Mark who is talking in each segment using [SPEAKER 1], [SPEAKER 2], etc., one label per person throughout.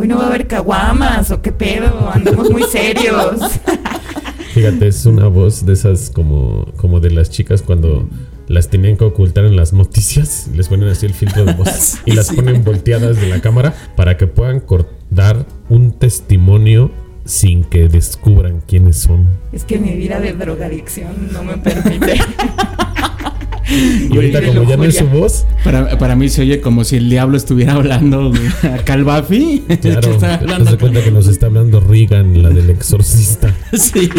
[SPEAKER 1] Hoy no va a haber caguamas o qué pedo, andamos muy serios.
[SPEAKER 2] Fíjate, es una voz de esas como, como de las chicas cuando las tenían que ocultar en las noticias. Les ponen así el filtro de voz y las ponen volteadas de la cámara para que puedan dar un testimonio sin que descubran quiénes son.
[SPEAKER 1] Es que mi vida de drogadicción no me permite.
[SPEAKER 2] Y ahorita como ya no es su voz.
[SPEAKER 3] Para, para, mí se oye como si el diablo estuviera hablando a Calvafi.
[SPEAKER 2] Claro, se cuenta que nos está hablando Regan, la del exorcista.
[SPEAKER 1] Sí.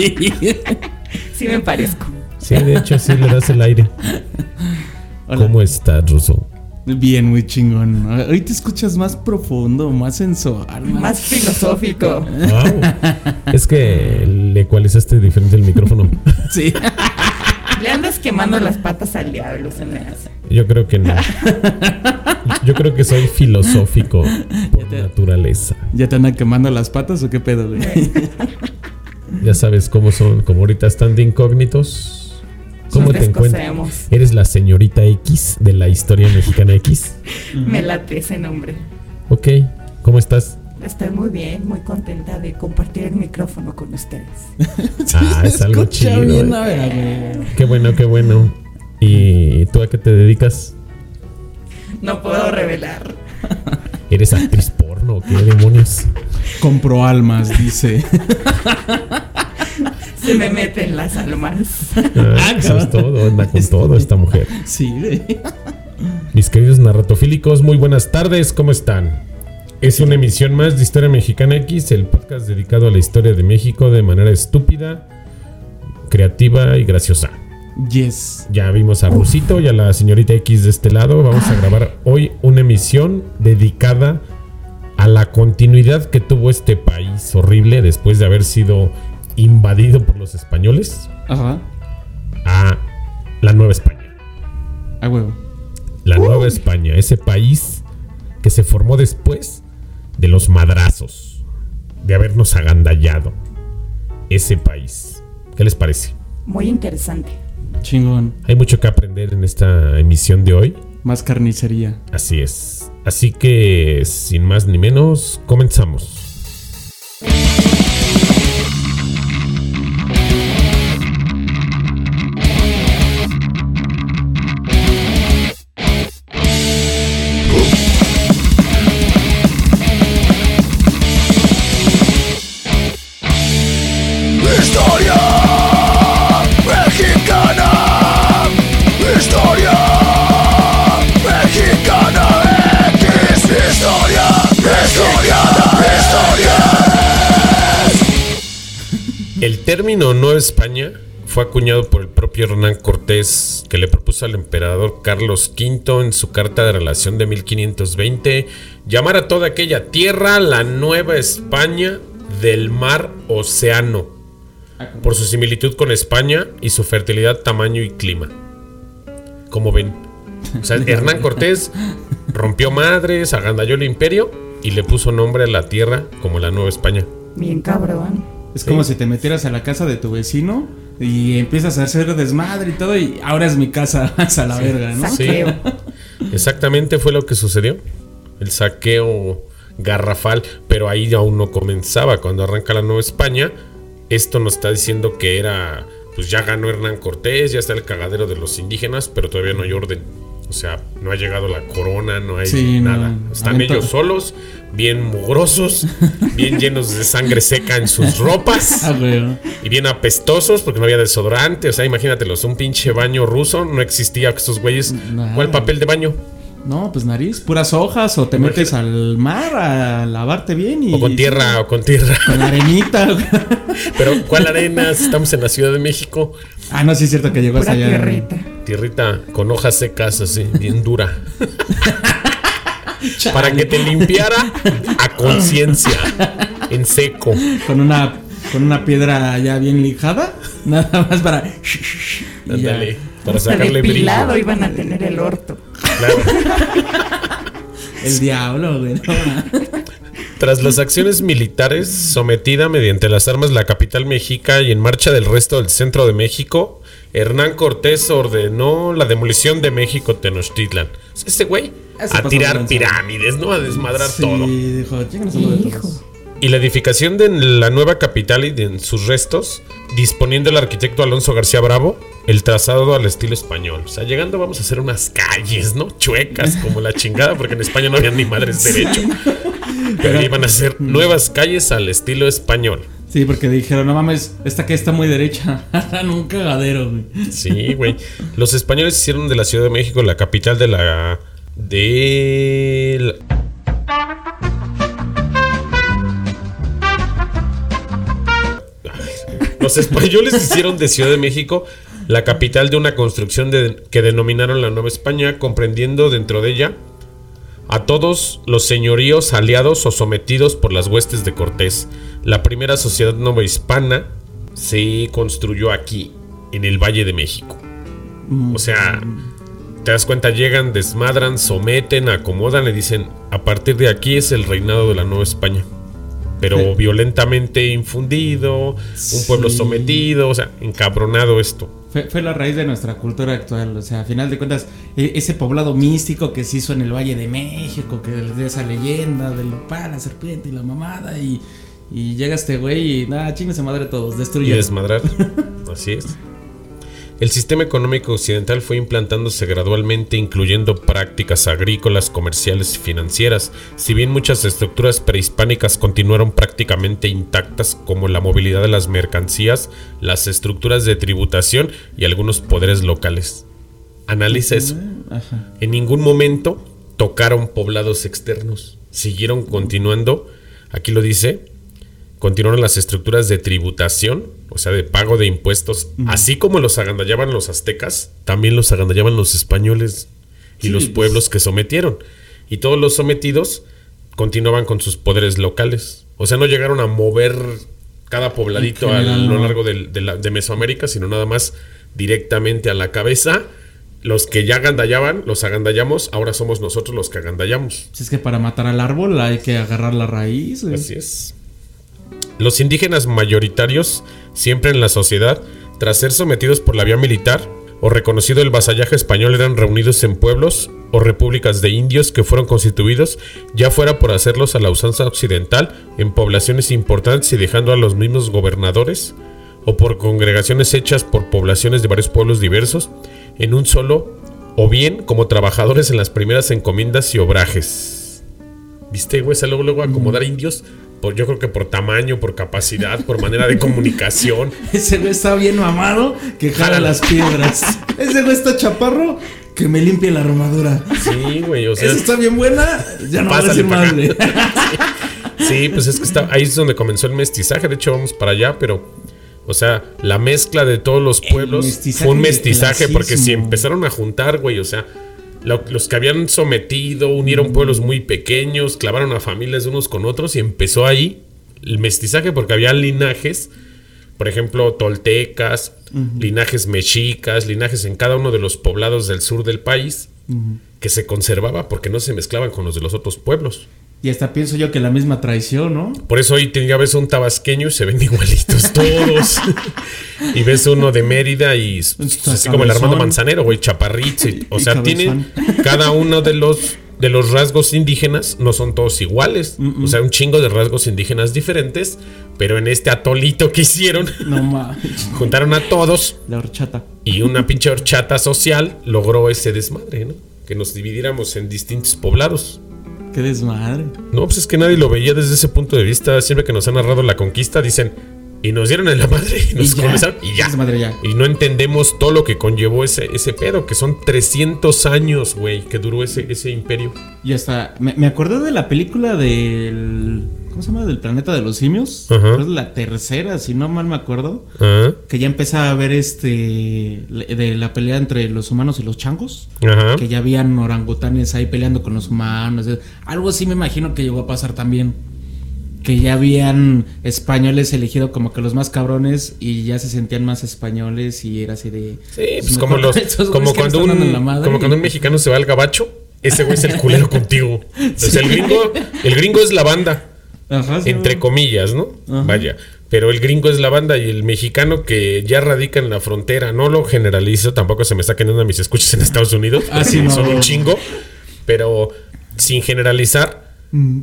[SPEAKER 1] Sí me parezco.
[SPEAKER 2] Sí, de hecho sí le das el aire. ¿Cómo estás, Russo?
[SPEAKER 3] Bien, muy chingón. Hoy te escuchas más profundo, más sensual,
[SPEAKER 1] más, filosófico.
[SPEAKER 2] Es que le ecualizaste diferente el micrófono.
[SPEAKER 1] Sí. Le quemando las patas al diablo, se me hace.
[SPEAKER 2] Yo creo que no. Yo creo que soy filosófico por naturaleza.
[SPEAKER 3] ¿Ya te andan quemando las patas o qué pedo, güey?
[SPEAKER 2] ya sabes cómo son, como ahorita están de incógnitos. ¿Cómo te encuentras? ¿Eres la señorita X de la historia mexicana X?
[SPEAKER 1] Me late ese nombre.
[SPEAKER 2] Ok, ¿cómo estás?
[SPEAKER 1] Estoy muy bien, muy contenta de compartir el micrófono con ustedes.
[SPEAKER 2] ah, es algo chido. Eh. Qué bueno, qué bueno. ¿Y tú a qué te dedicas?
[SPEAKER 1] No puedo revelar.
[SPEAKER 2] ¿Eres actriz porno? ¿Qué demonios?
[SPEAKER 3] Compro almas, dice.
[SPEAKER 1] Se me meten las almas.
[SPEAKER 2] Ah, eso es todo, anda con todo esta mujer.
[SPEAKER 3] Sí.
[SPEAKER 2] Mis queridos narratofílicos, muy buenas tardes, ¿cómo están? Es una emisión más de Historia Mexicana X, el podcast dedicado a la historia de México de manera estúpida, creativa y graciosa.
[SPEAKER 3] Yes.
[SPEAKER 2] Ya vimos a Rusito y a la señorita X de este lado. Vamos a grabar hoy una emisión dedicada a la continuidad que tuvo este país horrible después de haber sido invadido por los españoles.
[SPEAKER 3] Ajá.
[SPEAKER 2] A la Nueva España.
[SPEAKER 3] A huevo.
[SPEAKER 2] La Nueva España, ese país que se formó después de los madrazos, de habernos agandallado ese país. ¿Qué les parece?
[SPEAKER 1] Muy interesante.
[SPEAKER 3] Chingón.
[SPEAKER 2] Hay mucho que aprender en esta emisión de hoy.
[SPEAKER 3] Más carnicería.
[SPEAKER 2] Así es. Así que, sin más ni menos, comenzamos. Término Nueva España fue acuñado por el propio Hernán Cortés, que le propuso al emperador Carlos V en su carta de relación de 1520 llamar a toda aquella tierra la Nueva España del mar océano, por su similitud con España y su fertilidad, tamaño y clima. Como ven, Hernán Cortés rompió madres, agandalló el imperio y le puso nombre a la tierra como la Nueva España.
[SPEAKER 1] Bien cabrón.
[SPEAKER 3] Es como si te metieras a la casa de tu vecino y empiezas a hacer desmadre y todo y ahora es mi casa, a la verga, ¿no?
[SPEAKER 2] Sí. Exactamente fue lo que sucedió. El saqueo garrafal, pero ahí aún no comenzaba. Cuando arranca la Nueva España, esto nos está diciendo que era, pues ya ganó Hernán Cortés, ya está el cagadero de los indígenas, pero todavía no hay orden. O sea, no ha llegado la corona, no hay nada. Están ellos solos, bien mugrosos, bien llenos de sangre seca en sus ropas.
[SPEAKER 3] Ah,
[SPEAKER 2] y bien apestosos porque no había desodorante. O sea, imagínatelos, un pinche baño ruso, no existía estos güeyes. ¿Cuál papel de baño?
[SPEAKER 3] No, pues nariz, puras hojas o te metes al mar a lavarte bien y...
[SPEAKER 2] O con tierra, o con tierra.
[SPEAKER 3] Con arenita.
[SPEAKER 2] Pero ¿cuál arena? Estamos en la Ciudad de México.
[SPEAKER 3] Ah, no, sí es cierto que llegó hasta allá.
[SPEAKER 1] Tierrita.
[SPEAKER 2] Tierrita con hojas secas así, bien dura. Para que te limpiara a conciencia, en seco.
[SPEAKER 3] Con una, con una piedra ya bien lijada, nada más para...
[SPEAKER 2] Ándale, para sacarle brillo.
[SPEAKER 1] iban a tener el orto.
[SPEAKER 3] El diablo, güey.
[SPEAKER 2] Tras las acciones militares, sometida mediante las armas la capital mexica y en marcha del resto del centro de México, Hernán Cortés ordenó la demolición de México Tenochtitlan. Ese güey a tirar pirámides, ¿no? A desmadrar
[SPEAKER 3] Sí,
[SPEAKER 2] todo.
[SPEAKER 3] dijo.
[SPEAKER 2] Y la edificación de la nueva capital y de sus restos, disponiendo el arquitecto Alonso García Bravo el trazado al estilo español. O sea, llegando vamos a hacer unas calles, ¿no? Chuecas como la chingada, porque en España no había ni madres derecho. Pero iban a hacer nuevas calles al estilo español.
[SPEAKER 3] Sí, porque dijeron, no mames, esta que está muy derecha. Harán un cagadero, güey.
[SPEAKER 2] Sí, güey. Los españoles hicieron de la Ciudad de México la capital de la. De. la- Los españoles hicieron de Ciudad de México la capital de una construcción que denominaron la Nueva España, comprendiendo dentro de ella a todos los señoríos aliados o sometidos por las huestes de Cortés. La primera sociedad novohispana se construyó aquí, en el Valle de México. O sea, te das cuenta, llegan, desmadran, someten, acomodan y dicen, a partir de aquí es el reinado de la Nueva España. Pero
[SPEAKER 3] Sí.
[SPEAKER 2] violentamente infundido, un pueblo
[SPEAKER 3] Sí.
[SPEAKER 2] sometido, o sea, encabronado esto.
[SPEAKER 3] Fue, fue la raíz de nuestra cultura actual. O sea, a final de cuentas, e- ese poblado místico que se hizo en el Valle de México, que de esa leyenda del nopal, la serpiente y la mamada. Y, y llega este güey y nada, chingue madre todos,
[SPEAKER 2] y
[SPEAKER 3] destruye.
[SPEAKER 2] desmadrar. Así es. El sistema económico occidental fue implantándose gradualmente, incluyendo prácticas agrícolas, comerciales y financieras. Si bien muchas estructuras prehispánicas continuaron prácticamente intactas, como la movilidad de las mercancías, las estructuras de tributación y algunos poderes locales. Analiza eso. En ningún momento tocaron poblados externos. Siguieron continuando, aquí lo dice, continuaron las estructuras de tributación, o sea, de pago de impuestos, así como los agandallaban los aztecas, también los agandallaban los españoles y
[SPEAKER 3] Sí,
[SPEAKER 2] los pueblos que sometieron. Y todos los sometidos continuaban con sus poderes locales. O sea, no llegaron a mover cada pobladito a lo largo de, la- de Mesoamérica, sino nada más directamente a la cabeza. Los que ya agandallaban, los agandallamos, ahora somos nosotros los que agandallamos.
[SPEAKER 3] Si es que para matar al árbol hay que agarrar la raíz.
[SPEAKER 2] Así es. Los indígenas mayoritarios, siempre en la sociedad, tras ser sometidos por la vía militar o reconocido el vasallaje español, eran reunidos en pueblos o repúblicas de indios que fueron constituidos, ya fuera por hacerlos a la usanza occidental, en poblaciones importantes y dejando a los mismos gobernadores, o por congregaciones hechas por poblaciones de varios pueblos diversos, en un solo, o bien como trabajadores en las primeras encomiendas y obrajes. ¿Viste, güey? O luego, luego acomodar indios, por, yo creo que por tamaño, por capacidad, por manera de comunicación.
[SPEAKER 3] Ese güey está bien mamado que jala las piedras. Ese güey está chaparro que me limpie la armadura.
[SPEAKER 2] Sí, güey, o sea.
[SPEAKER 3] Esa está bien buena, ya no va a decir
[SPEAKER 2] acá.
[SPEAKER 3] madre.
[SPEAKER 2] Sí, pues es que está, ahí es donde comenzó el mestizaje. De hecho, vamos para allá, pero. O sea, la mezcla de todos los pueblos fue un mestizaje porque si empezaron a juntar, güey, o sea, los que habían sometido unieron pueblos muy pequeños, clavaron a familias de unos con otros y empezó ahí el mestizaje porque había linajes, por ejemplo, toltecas, linajes mexicas, linajes en cada uno de los poblados del sur del país que se conservaba porque no se mezclaban con los de los otros pueblos.
[SPEAKER 3] Y hasta pienso yo que la misma traición, ¿no?
[SPEAKER 2] Por eso hoy te- ya ves un tabasqueño y se ven igualitos todos. y ves uno de Mérida y así como el. Armando Manzanero, güey, chaparrito. y- o sea, tienen cada uno de los de los rasgos indígenas no son todos iguales. O sea, un chingo de rasgos indígenas diferentes, pero en este atolito que hicieron
[SPEAKER 3] No mames.
[SPEAKER 2] juntaron a todos
[SPEAKER 3] La horchata.
[SPEAKER 2] y una pinche horchata social logró ese desmadre, ¿no? Que nos dividiéramos en distintos poblados.
[SPEAKER 3] Qué desmadre.
[SPEAKER 2] No, pues es que nadie lo veía desde ese punto de vista. Siempre que nos han narrado la conquista, dicen, y nos dieron en la madre, y nos
[SPEAKER 3] Y
[SPEAKER 2] colonizaron, y ya. Y no entendemos todo lo que conllevó ese, ese pedo, que son 300 años, güey, que duró ese, ese imperio.
[SPEAKER 3] Y hasta. Me, me acordé de la película del. ¿Cómo se llama? Del planeta de los simios. Es la tercera, si no mal me acuerdo. Que ya empezaba a ver este. De la pelea entre los humanos y los changos.
[SPEAKER 2] Ajá.
[SPEAKER 3] Que ya habían orangutanes ahí peleando con los humanos. Algo así me imagino que llegó a pasar también. Que ya habían españoles elegido como que los más cabrones y ya se sentían más españoles y era así de.
[SPEAKER 2] Sí, pues
[SPEAKER 3] me
[SPEAKER 2] como los, como cuando un, como cuando mexicano se va al gabacho, ese güey es el culero contigo. Sea, el gringo, el gringo es la banda.
[SPEAKER 3] Ajá, sí,
[SPEAKER 2] entre comillas, ¿no?
[SPEAKER 3] Ajá.
[SPEAKER 2] Vaya. Pero el gringo es la banda y el mexicano que ya radica en la frontera, no lo generalizo, tampoco se me saquen una de mis escuchas en Estados Unidos,
[SPEAKER 3] Ah, sí,
[SPEAKER 2] porque
[SPEAKER 3] no.
[SPEAKER 2] son un chingo. Pero sin generalizar,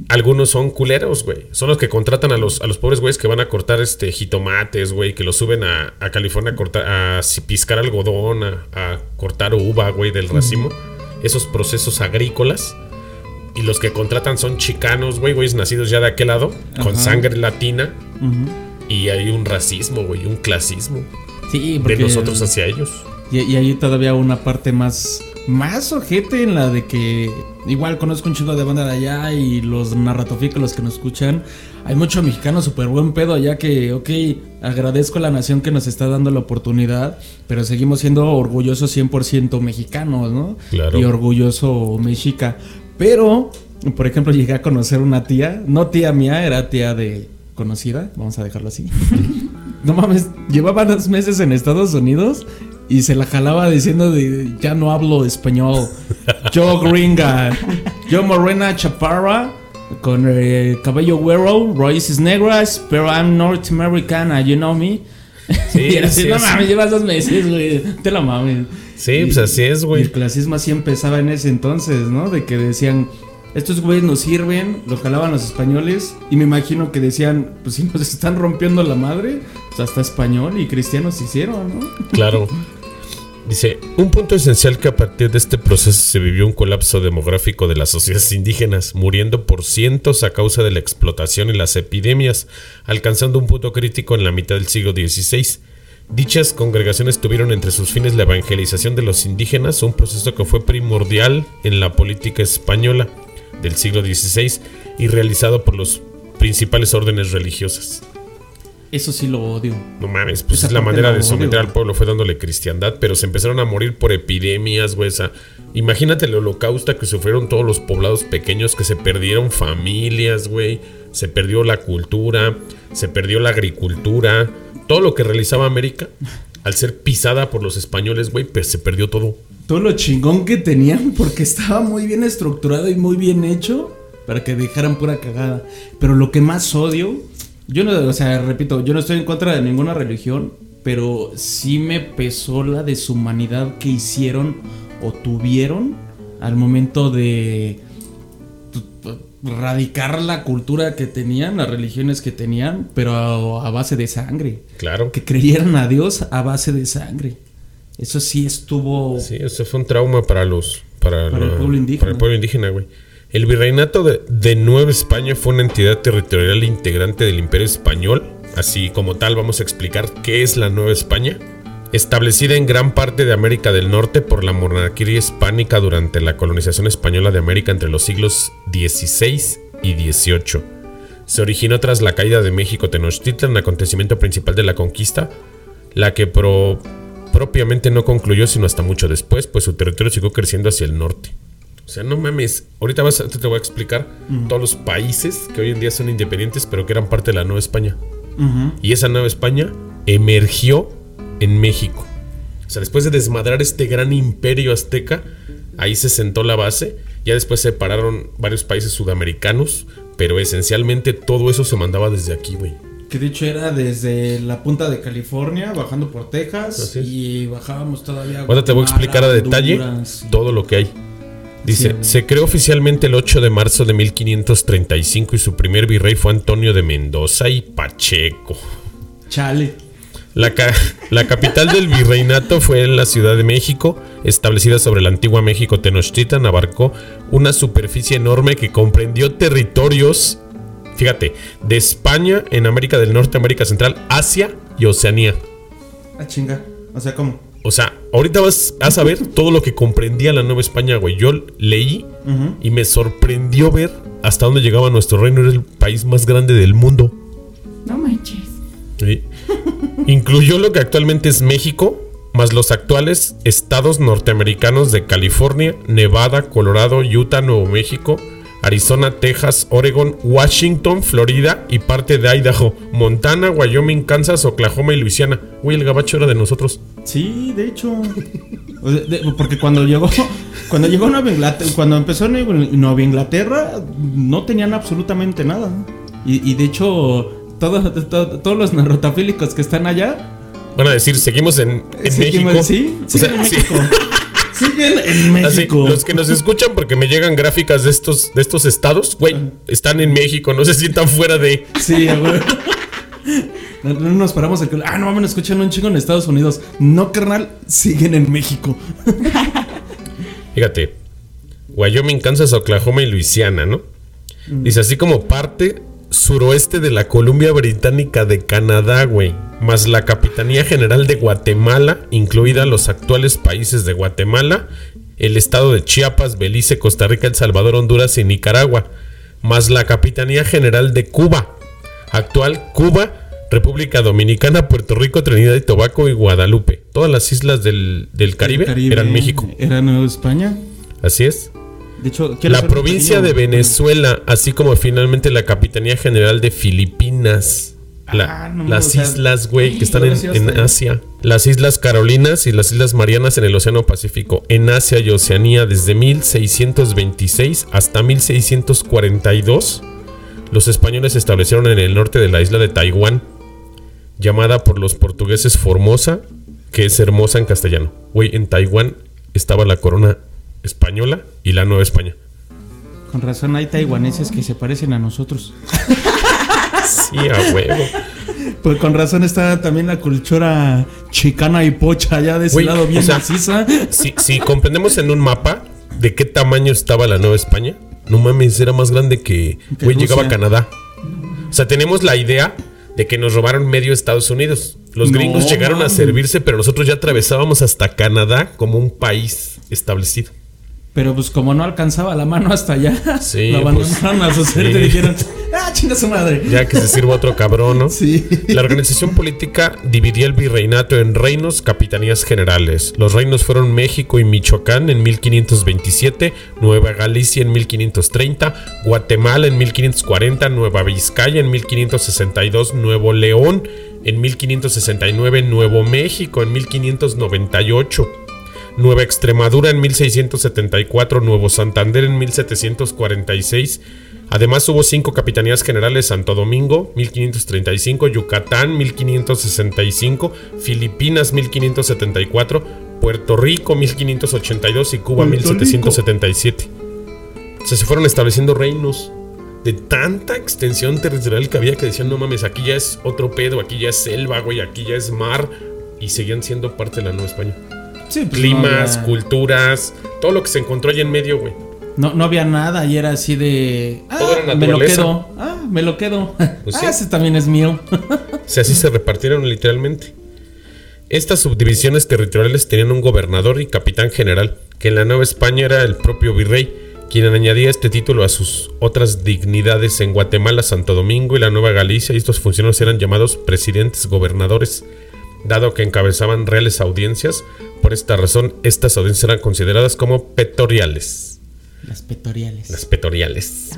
[SPEAKER 2] algunos son culeros, güey. Son los que contratan a los, a los pobres güeyes que van a cortar este jitomates, güey, que los suben a, a California a cortar, a piscar algodón, a, a cortar uva, güey, del racimo. Esos procesos agrícolas. Y los que contratan son chicanos, güey, güeyes nacidos ya de aquel lado, con sangre latina. Y hay un racismo, güey, un clasismo
[SPEAKER 3] Sí,
[SPEAKER 2] de
[SPEAKER 3] porque
[SPEAKER 2] nosotros hacia ellos.
[SPEAKER 3] Y, y hay todavía una parte más más ojete en la de que igual conozco un chingo de banda de allá y los narratofícolos que nos escuchan. Hay mucho mexicano súper buen pedo allá que, ok, agradezco a la nación que nos está dando la oportunidad, pero seguimos siendo orgullosos 100% mexicanos, ¿no?
[SPEAKER 2] Claro.
[SPEAKER 3] Y orgulloso mexica. Pero, por ejemplo, llegué a conocer una tía, no tía mía, era tía de conocida, vamos a dejarlo así. No mames, llevaba dos meses en Estados Unidos y se la jalaba diciendo de ya no hablo español. Yo gringa, yo morena chaparra con eh, cabello güero, raíces negras, pero I'm North Americana, you know me.
[SPEAKER 2] Sí,
[SPEAKER 3] y era así,
[SPEAKER 2] sí,
[SPEAKER 3] no mames, llevas dos meses, güey, te la mames.
[SPEAKER 2] Sí, pues así es,
[SPEAKER 3] Y
[SPEAKER 2] güey.
[SPEAKER 3] el clasismo así empezaba en ese entonces, ¿no? De que decían, estos güeyes nos sirven, lo jalaban los españoles, y me imagino que decían, pues si nos están rompiendo la madre, pues hasta español y cristianos hicieron, ¿no?
[SPEAKER 2] Claro. Dice, un punto esencial que a partir de este proceso se vivió un colapso demográfico de las sociedades indígenas, muriendo por cientos a causa de la explotación y las epidemias, alcanzando un punto crítico en la mitad del siglo XVI. Dichas congregaciones tuvieron entre sus fines la evangelización de los indígenas, un proceso que fue primordial en la política española del siglo XVI y realizado por los principales órdenes religiosas.
[SPEAKER 3] Eso sí lo odio.
[SPEAKER 2] No mames, pues
[SPEAKER 3] Esa
[SPEAKER 2] es la manera de
[SPEAKER 3] odio.
[SPEAKER 2] someter al pueblo fue dándole cristiandad, pero se empezaron a morir por epidemias, güey. o sea, imagínate el holocausto que sufrieron todos los poblados pequeños, que se perdieron familias, güey. Se perdió la cultura, se perdió la agricultura. Todo lo que realizaba América, al ser pisada por los españoles, güey, pues se perdió todo.
[SPEAKER 3] Todo lo chingón que tenían, porque estaba muy bien estructurado y muy bien hecho, para que dejaran pura cagada. Pero lo que más odio, yo no, o sea, repito, yo no estoy en contra de ninguna religión, pero sí me pesó la deshumanidad que hicieron o tuvieron al momento de tu- radicar la cultura que tenían, las religiones que tenían, pero a, a base de sangre.
[SPEAKER 2] Claro.
[SPEAKER 3] Que creyeran a Dios a base de sangre. Eso sí estuvo...
[SPEAKER 2] Sí, eso fue un trauma para los. Para,
[SPEAKER 3] Para el pueblo indígena.
[SPEAKER 2] Para el pueblo indígena, güey. El virreinato de, de Nueva España fue una entidad territorial integrante del Imperio Español. Así como tal, vamos a explicar qué es la Nueva España. Establecida en gran parte de América del Norte por la monarquía hispánica durante la colonización española de América entre los siglos XVI y XVIII. Se originó tras la caída de México Tenochtitlan, acontecimiento principal de la conquista, la que pro- propiamente no concluyó sino hasta mucho después, pues su territorio siguió creciendo hacia el norte. O sea, no mames, ahorita vas te voy a explicar todos los países que hoy en día son independientes, pero que eran parte de la Nueva España. Y esa Nueva España emergió en México. O sea, después de desmadrar este gran imperio azteca, ahí se sentó la base. Ya después se separaron varios países sudamericanos, pero esencialmente todo eso se mandaba desde aquí, güey.
[SPEAKER 3] Que de hecho era desde la punta de California, bajando por Texas, y bajábamos todavía.
[SPEAKER 2] Ahora te voy a explicar a detalle
[SPEAKER 3] Honduras,
[SPEAKER 2] todo lo que hay. Dice, se creó oficialmente el 8 de marzo de 1535 y su primer virrey fue Antonio de Mendoza y Pacheco.
[SPEAKER 3] Chale.
[SPEAKER 2] La, ca- la capital del virreinato fue en la Ciudad de México, establecida sobre la antigua México Tenochtitlan, abarcó una superficie enorme que comprendió territorios, fíjate, de España, en América del Norte, América Central, Asia y Oceanía.
[SPEAKER 3] Ah, chinga. O sea, ¿cómo?
[SPEAKER 2] O sea, ahorita vas a saber todo lo que comprendía la Nueva España, güey. Yo leí y me sorprendió ver hasta dónde llegaba nuestro reino. Era el país más grande del mundo.
[SPEAKER 1] No manches.
[SPEAKER 2] Sí. Incluyó lo que actualmente es México, más los actuales estados norteamericanos de California, Nevada, Colorado, Utah, Nuevo México, Arizona, Texas, Oregon, Washington, Florida y parte de Idaho, Montana, Wyoming, Kansas, Oklahoma y Luisiana. Güey, el gabacho era de nosotros.
[SPEAKER 3] Sí, de hecho. Porque cuando llegó. Cuando llegó Nueva Inglaterra. Cuando empezó Nueva Inglaterra. No tenían absolutamente nada. Y, y de hecho. todo- todo- todos los narrotafílicos que están allá.
[SPEAKER 2] Van a decir, seguimos en, en
[SPEAKER 3] seguimos-
[SPEAKER 2] México.
[SPEAKER 3] Sí,
[SPEAKER 2] O
[SPEAKER 3] siguen
[SPEAKER 2] sea,
[SPEAKER 3] en
[SPEAKER 2] sí.
[SPEAKER 3] Siguen en
[SPEAKER 2] Así,
[SPEAKER 3] México.
[SPEAKER 2] los que nos escuchan porque me llegan gráficas de estos, de estos estados, güey, están en México, no se sientan fuera de...
[SPEAKER 3] Sí, güey. No, no nos paramos el Ah, no mames, escuchan un chingo en Estados Unidos. No, carnal, siguen en México.
[SPEAKER 2] Fíjate, Wyoming, Kansas, Oklahoma y Luisiana, ¿no? Dice así como parte suroeste de la Columbia Británica de Canadá, güey, más la Capitanía General de Guatemala, incluida los actuales países de Guatemala, el estado de Chiapas, Belice, Costa Rica, El Salvador, Honduras y Nicaragua, más la Capitanía General de Cuba, actual Cuba, República Dominicana, Puerto Rico, Trinidad y Tobago y Guadalupe. Todas las islas del, del Caribe, eran México.
[SPEAKER 3] Era Nueva España.
[SPEAKER 2] Así es.
[SPEAKER 3] De hecho,
[SPEAKER 2] La provincia de Venezuela, así como finalmente la Capitanía General de Filipinas. La-
[SPEAKER 3] Ah, no,
[SPEAKER 2] las
[SPEAKER 3] o sea,
[SPEAKER 2] islas, güey, que están en, Asia. Las Islas Carolinas y las Islas Marianas en el Océano Pacífico. En Asia y Oceanía desde 1626 hasta 1642. Los españoles se establecieron en el norte de la isla de Taiwán, llamada por los portugueses Formosa, que es hermosa en castellano. Güey, en Taiwán estaba la corona española y la Nueva España.
[SPEAKER 3] Con razón hay taiwaneses que se parecen a nosotros.
[SPEAKER 2] Sí, a huevo.
[SPEAKER 3] Pues con razón está también la cultura chicana y pocha allá de ese lado bien
[SPEAKER 2] o sea,
[SPEAKER 3] maciza.
[SPEAKER 2] Si, si comprendemos en un mapa de qué tamaño estaba la Nueva España, no mames, era más grande que. Güey, llegaba a. Canadá. O sea, tenemos la idea de que nos robaron medio Estados Unidos. Los
[SPEAKER 3] No,
[SPEAKER 2] gringos llegaron a servirse, pero nosotros ya atravesábamos hasta Canadá como un país establecido.
[SPEAKER 3] Pero pues como no alcanzaba la mano hasta allá,
[SPEAKER 2] Sí,
[SPEAKER 3] lo abandonaron a su suerte
[SPEAKER 2] sí.
[SPEAKER 3] y dijeron, ah, chinga su madre.
[SPEAKER 2] Ya que se sirva otro cabrón, ¿no?
[SPEAKER 3] Sí.
[SPEAKER 2] La organización política dividía el virreinato en reinos, capitanías generales. Los reinos fueron México y Michoacán en 1527, Nueva Galicia en 1530, Guatemala en 1540, Nueva Vizcaya en 1562, Nuevo León en 1569, Nuevo México en 1598. Nueva Extremadura en 1674, Nuevo Santander en 1746. Además hubo cinco capitanías generales, Santo Domingo 1535, Yucatán 1565, Filipinas 1574, Puerto Rico 1582 y Cuba
[SPEAKER 3] Puerto
[SPEAKER 2] 1777. O sea, se fueron estableciendo reinos de tanta extensión territorial que había que decían, no mames, aquí ya es otro pedo, aquí ya es selva, güey, aquí ya es mar. Y seguían siendo parte de la Nueva España
[SPEAKER 3] Sí, pues,
[SPEAKER 2] climas,
[SPEAKER 3] no había,
[SPEAKER 2] culturas, todo lo que se encontró ahí en medio, güey.
[SPEAKER 3] no, no había nada y era así de, ah,
[SPEAKER 2] Todo era
[SPEAKER 3] me lo quedo, ah, me lo quedo.
[SPEAKER 2] Pues
[SPEAKER 3] ah,
[SPEAKER 2] sí.
[SPEAKER 3] ese también es mío.
[SPEAKER 2] Sea, así se repartieron literalmente. Estas subdivisiones territoriales tenían un gobernador y capitán general, que en la Nueva España era el propio virrey, quien añadía este título a sus otras dignidades en Guatemala, Santo Domingo y la Nueva Galicia, y estos funcionarios eran llamados presidentes gobernadores, dado que encabezaban reales audiencias. Por esta razón, estas audiencias eran consideradas como petoriales.
[SPEAKER 3] Las petoriales.
[SPEAKER 2] Las petoriales.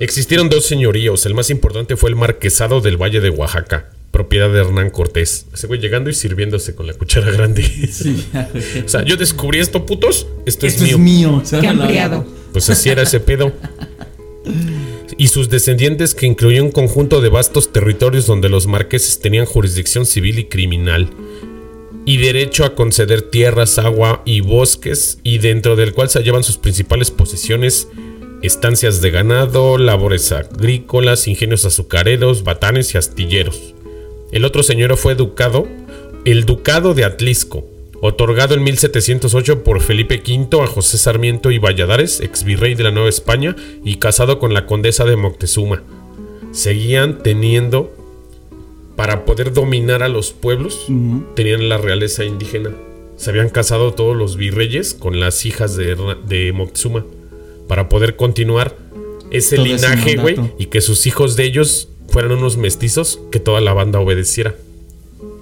[SPEAKER 2] Existieron dos señoríos. El más importante fue el marquesado del Valle de Oaxaca, propiedad de Hernán Cortés. Ese güey llegando y sirviéndose con la cuchara grande.
[SPEAKER 3] Sí,
[SPEAKER 2] o sea, yo descubrí esto, putos. Esto,
[SPEAKER 3] Esto
[SPEAKER 2] es
[SPEAKER 3] es
[SPEAKER 2] mío.
[SPEAKER 3] mío. o sea,
[SPEAKER 1] Qué ampliado.
[SPEAKER 2] Pues así era ese pedo. Y sus descendientes, que incluía un conjunto de vastos territorios donde los marqueses tenían jurisdicción civil y criminal, y derecho a conceder tierras, agua y bosques, y dentro del cual se hallaban sus principales posesiones, estancias de ganado, labores agrícolas, ingenios azucareros, batanes y astilleros. El otro señor fue ducado, el ducado de Atlisco, otorgado en 1708 por Felipe V a José Sarmiento y Valladares, ex virrey de la Nueva España, y casado con la condesa de Moctezuma. Seguían teniendo, para poder dominar a los pueblos, tenían la realeza indígena. Se habían casado todos los virreyes con las hijas de, Moctezuma para poder continuar ese
[SPEAKER 3] Todo
[SPEAKER 2] linaje, güey, y que sus hijos de ellos fueran unos mestizos que toda la banda obedeciera.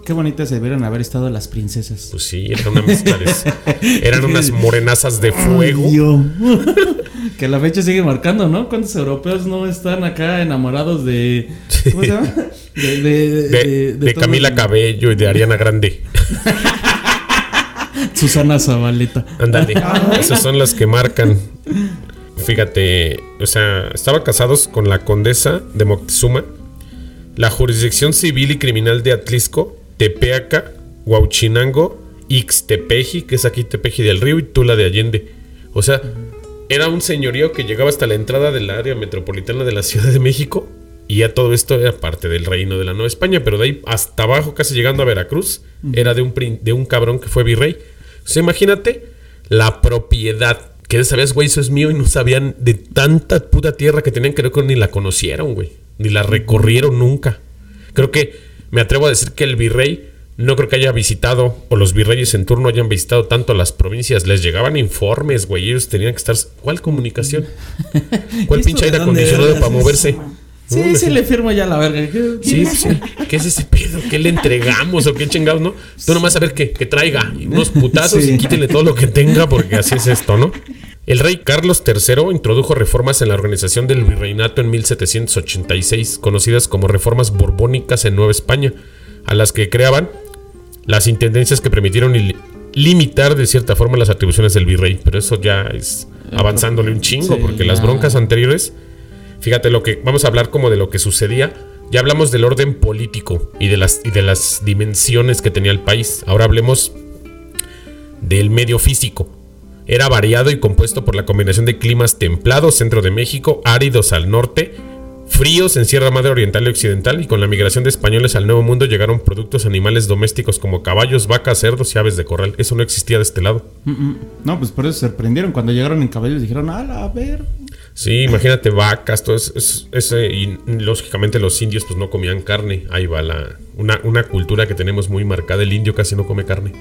[SPEAKER 3] Qué bonitas debieron haber estado las princesas.
[SPEAKER 2] Pues sí, eran, una mezcla de- eran unas morenazas de fuego.
[SPEAKER 3] Que la fecha sigue marcando, ¿no? ¿Cuántos europeos no están acá enamorados de. ¿Cómo se llama? De, de,
[SPEAKER 2] De, Camila
[SPEAKER 3] el-
[SPEAKER 2] Cabello y de Ariana Grande.
[SPEAKER 3] Susana Zabaleta.
[SPEAKER 2] Ándale, esas son las que marcan. Fíjate, o sea, estaban casados con la condesa de Moctezuma, la jurisdicción civil y criminal de Atlisco, Tepeaca, Huauchinango Ixtepeji, que es aquí Tepeji del Río, y Tula de Allende. O sea, era un señorío que llegaba hasta la entrada del área metropolitana de la Ciudad de México. Y ya todo esto era parte del reino de la Nueva España, pero de ahí hasta abajo, casi llegando a Veracruz, era de un, de un cabrón que fue virrey. O sea, imagínate la propiedad. Que sabías, güey, eso es mío y no sabían de tanta puta tierra que tenían, creo que ni la conocieron, güey. Ni la recorrieron nunca. Creo que me atrevo a decir que el virrey no creo que haya visitado, o los virreyes en turno hayan visitado tanto las provincias. Les llegaban informes, güey. Ellos tenían que estar. ¿Cuál comunicación? ¿Cuál
[SPEAKER 3] ¿Y esto
[SPEAKER 2] pinche aire acondicionado para moverse?
[SPEAKER 3] Sí,
[SPEAKER 2] No,
[SPEAKER 3] sí, le firmo ya la verga. ¿Qué-
[SPEAKER 2] Sí, sí. ¿Qué es ese pedo? ¿Qué le entregamos o qué chingados, no? Tú nomás a ver qué, que traiga unos putazos
[SPEAKER 3] Sí.
[SPEAKER 2] y quítenle todo lo que tenga porque así es esto, ¿no? El rey Carlos III introdujo reformas en la organización del virreinato en 1786, conocidas como reformas borbónicas en Nueva España, a las que creaban las intendencias que permitieron li- limitar de cierta forma las atribuciones del virrey. Pero eso ya es avanzándole un chingo,
[SPEAKER 3] Sí,
[SPEAKER 2] porque las broncas anteriores Fíjate lo que vamos a hablar como de lo que sucedía. Ya hablamos del orden político y de las y de las dimensiones que tenía el país. Ahora hablemos del medio físico. Era variado y compuesto por la combinación de climas templados centro de México, áridos al norte, fríos en Sierra Madre Oriental y Occidental y con la migración de españoles al Nuevo Mundo llegaron productos animales domésticos como caballos, vacas, cerdos y aves de corral. Eso no existía de este lado.
[SPEAKER 3] Mm, mm. No, pues por eso se sorprendieron cuando llegaron en caballos. Dijeron, a ver.
[SPEAKER 2] Sí, imagínate vacas, todo eso, y lógicamente los indios pues no comían carne. Ahí va la una, una cultura que tenemos muy marcada. El indio casi no come carne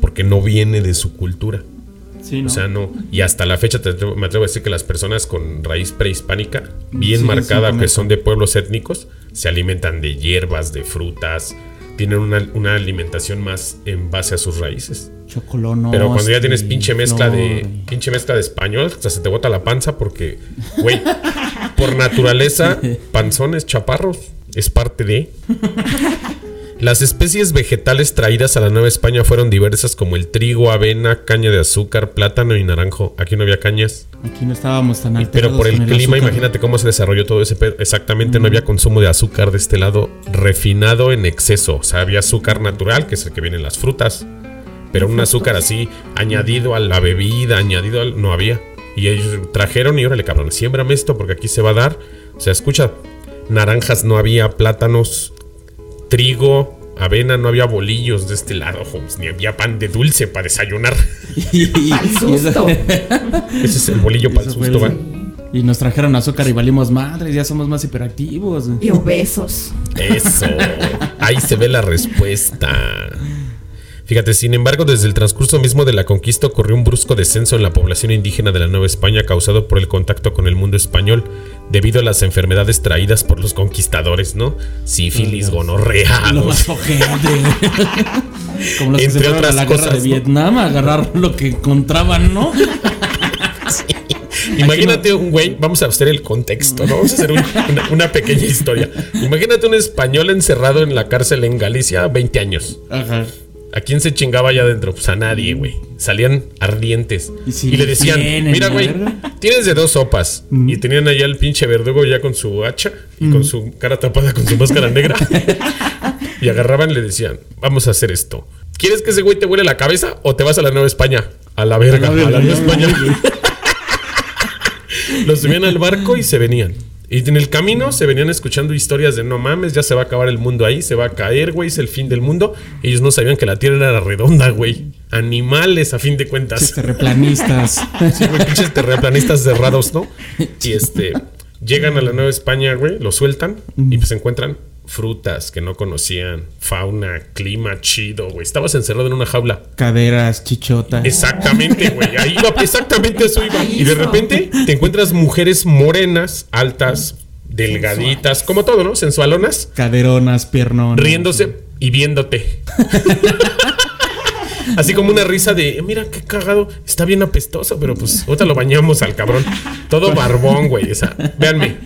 [SPEAKER 2] porque no viene de su cultura.
[SPEAKER 3] Sí, ¿no?
[SPEAKER 2] O sea, no. Y hasta la fecha te atrevo- me atrevo a decir que las personas con raíz prehispánica, bien marcada, que son de pueblos étnicos, se alimentan de hierbas, de frutas, tienen una, una alimentación más en base a sus raíces.
[SPEAKER 3] Chocolonos.
[SPEAKER 2] Pero cuando ya tienes pinche mezcla de pinche mezcla de español, hasta se te bota la panza porque, güey, por naturaleza, panzones, chaparros, es parte de. Las especies vegetales traídas a la Nueva España fueron diversas como el trigo, avena, caña de azúcar, plátano y naranjo. Aquí no había cañas.
[SPEAKER 3] Aquí no estábamos tan alterados
[SPEAKER 2] pero por el clima,
[SPEAKER 3] azúcar.
[SPEAKER 2] imagínate cómo se desarrolló todo ese pedo. Exactamente, no había consumo de azúcar de este lado refinado en exceso. O sea, había azúcar natural, que es el que viene en las frutas. Pero un azúcar así, añadido a la bebida, añadido al. No había. Y ellos trajeron y órale, cabrón, siémbrame esto porque aquí se va a dar. O sea, escucha, naranjas no había, plátanos, trigo, avena, no había bolillos de este lado, Holmes, ni había pan de dulce para desayunar.
[SPEAKER 3] y,
[SPEAKER 1] susto.
[SPEAKER 2] Ese es el bolillo para el susto, ¿va?
[SPEAKER 3] y nos trajeron azúcar y valimos madres, ya somos más hiperactivos.
[SPEAKER 1] Y obesos.
[SPEAKER 2] Eso. Ahí se ve la respuesta. Fíjate, sin embargo, desde el transcurso mismo de la conquista ocurrió un brusco descenso en la población indígena de la Nueva España causado por el contacto con el mundo español, debido a las enfermedades traídas por los conquistadores, ¿no? Sífilis, gonorrea,
[SPEAKER 3] Lo más ojete. Como los que
[SPEAKER 2] Entre
[SPEAKER 3] se fueron a
[SPEAKER 2] otras
[SPEAKER 3] la guerra
[SPEAKER 2] cosas,
[SPEAKER 3] de
[SPEAKER 2] ¿no?
[SPEAKER 3] Vietnam a agarrar lo que encontraban, ¿no?
[SPEAKER 2] Imagínate un güey, vamos a hacer el contexto, ¿no? Vamos a hacer un- una, una pequeña historia. Imagínate un español encerrado en la cárcel en Galicia 20 años.
[SPEAKER 3] Ajá.
[SPEAKER 2] ¿A quién se chingaba allá adentro? Pues a nadie, güey. Salían ardientes.
[SPEAKER 3] Y
[SPEAKER 2] le decían, mira,
[SPEAKER 3] la
[SPEAKER 2] güey,
[SPEAKER 3] verga".
[SPEAKER 2] tienes de dos sopas. Y tenían allá el pinche verdugo ya con su hacha y con su cara tapada con su máscara negra. y agarraban y le decían, vamos a hacer esto. ¿Quieres que ese güey te huele la cabeza o te vas a la Nueva España? A la verga, a la,
[SPEAKER 3] verga,
[SPEAKER 2] Nueva
[SPEAKER 3] ya,
[SPEAKER 2] España. Los subían al barco y se venían. Y en el camino se venían escuchando historias de no mames, ya se va a acabar el mundo ahí, se va a caer, güey, es el fin del mundo. Ellos no sabían que la tierra era redonda, güey. Animales, a fin de cuentas.
[SPEAKER 3] Este, Terreplanistas.
[SPEAKER 2] Sí, güey, pinches terraplanistas cerrados, ¿no? Y este, llegan a la Nueva España, güey, lo sueltan y pues encuentran frutas que no conocían, fauna, clima chido, güey. Estabas encerrado en una jaula.
[SPEAKER 3] Caderas, chichotas.
[SPEAKER 2] Exactamente, güey. Ahí iba, exactamente eso iba. Y de repente te encuentras mujeres morenas, altas, delgaditas, como todo, ¿no? Sensualonas,
[SPEAKER 3] Caderonas, piernonas.
[SPEAKER 2] riéndose y viéndote. Así como una risa de, mira qué cagado, está bien apestoso, pero pues ahorita lo bañamos al cabrón. Todo barbón, güey. O sea, véanme.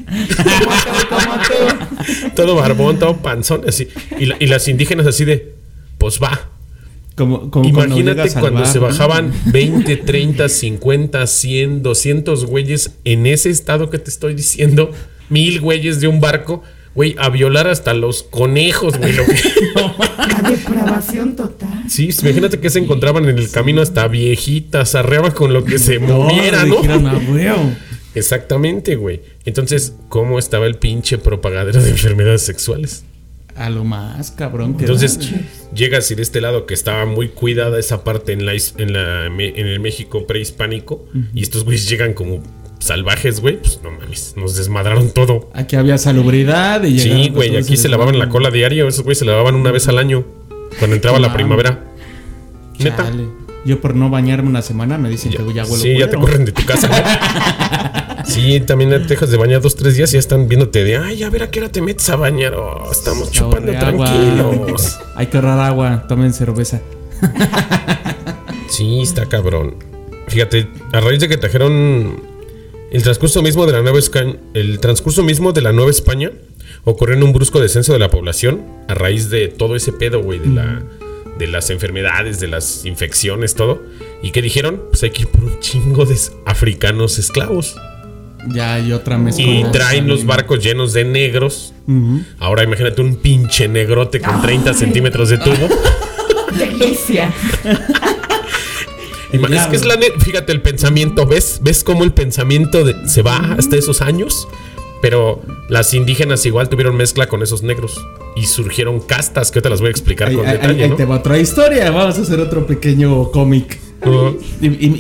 [SPEAKER 2] todo barbón, todo panzón, así. Y, la- y las indígenas así de, pues va.
[SPEAKER 3] Como, como
[SPEAKER 2] Imagínate cuando
[SPEAKER 3] bar,
[SPEAKER 2] se bajaban 20, 30, 50, 100, 200 güeyes en ese estado que te estoy diciendo, mil güeyes de un barco. Güey, a violar hasta los conejos, güey. lo que-
[SPEAKER 1] La depravación total.
[SPEAKER 2] Sí, imagínate que se encontraban en el camino hasta viejitas, arreaban con lo que se moviera, ¿no?
[SPEAKER 3] "Ah, huevo".
[SPEAKER 2] Exactamente, güey. Entonces, ¿cómo estaba el pinche propagadero de enfermedades sexuales?
[SPEAKER 3] A lo más, cabrón. que
[SPEAKER 2] Entonces, llegas y de este lado que estaba muy cuidada esa parte en, la, is- en, la, en el México prehispánico, y estos güeyes llegan como salvajes, güey, pues no mames, nos desmadraron todo.
[SPEAKER 3] Aquí había salubridad y
[SPEAKER 2] Sí, güey, aquí se lavaban la cola diario, esos güeyes se lavaban una vez al año, cuando entraba la primavera. Neta.
[SPEAKER 3] Chale. Yo por no bañarme una semana me dicen que ya huelo
[SPEAKER 2] Sí, ya te corren de tu casa. ¿no? sí, también te dejas de bañar dos, tres días y ya están viéndote de, ay, a ver a qué hora te metes a bañar. Oh, estamos chupando tranquilos.
[SPEAKER 3] Hay que ahorrar agua, tomen cerveza.
[SPEAKER 2] Sí, está cabrón. Fíjate, a raíz de que trajeron el transcurso mismo de la Nueva España, el transcurso mismo de la Nueva España ocurrió en un brusco descenso de la población a raíz de todo ese pedo, güey, de la de las enfermedades, de las infecciones, todo. ¿Y qué dijeron? Pues hay que ir por un chingo de africanos esclavos.
[SPEAKER 3] Ya hay otra mezcla.
[SPEAKER 2] Y traen los barcos llenos de negros. Ahora imagínate un pinche negrote con 30 centímetros de tubo.
[SPEAKER 1] Delicia.
[SPEAKER 2] Es que es la net- fíjate el pensamiento, ¿ves? ¿Ves cómo el pensamiento de- se va hasta esos años? Pero las indígenas igual tuvieron mezcla con esos negros y surgieron castas que te las voy a explicar
[SPEAKER 3] Ahí,
[SPEAKER 2] con
[SPEAKER 3] ahí-
[SPEAKER 2] detalle,
[SPEAKER 3] ahí
[SPEAKER 2] ¿no?
[SPEAKER 3] te va otra historia. Vamos a hacer otro pequeño cómic.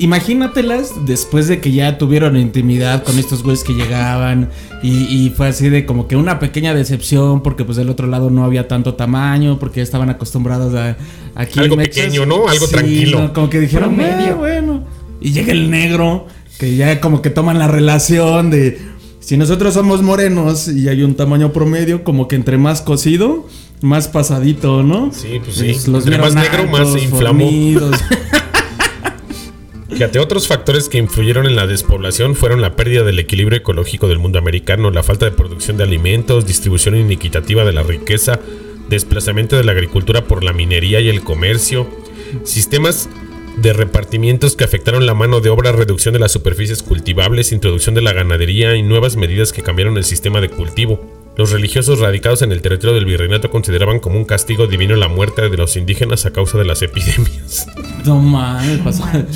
[SPEAKER 3] Imagínatelas después de que ya tuvieron intimidad con estos güeyes que llegaban y, y fue así de como que una pequeña decepción porque pues del otro lado no había tanto tamaño porque ya estaban acostumbrados a aquí
[SPEAKER 2] Algo pequeño, ¿no? Algo tranquilo.
[SPEAKER 3] ¿no? Como que dijeron,
[SPEAKER 1] Promedio.
[SPEAKER 3] "Ah, bueno. Y llega el negro que ya como que toman la relación de si nosotros somos morenos y hay un tamaño promedio como que entre más cocido más pasadito, ¿no?
[SPEAKER 2] Sí, pues sí.
[SPEAKER 3] Los
[SPEAKER 2] Entre más negro, más se inflamó. Fíjate, otros factores que influyeron en la despoblación fueron la pérdida del equilibrio ecológico del mundo americano, la falta de producción de alimentos, distribución inequitativa de la riqueza, desplazamiento de la agricultura por la minería y el comercio, sistemas de repartimientos que afectaron la mano de obra, reducción de las superficies cultivables, introducción de la ganadería y nuevas medidas que cambiaron el sistema de cultivo. Los religiosos radicados en el territorio del virreinato consideraban como un castigo divino la muerte de los indígenas a causa de las epidemias.
[SPEAKER 3] No mames, pasa-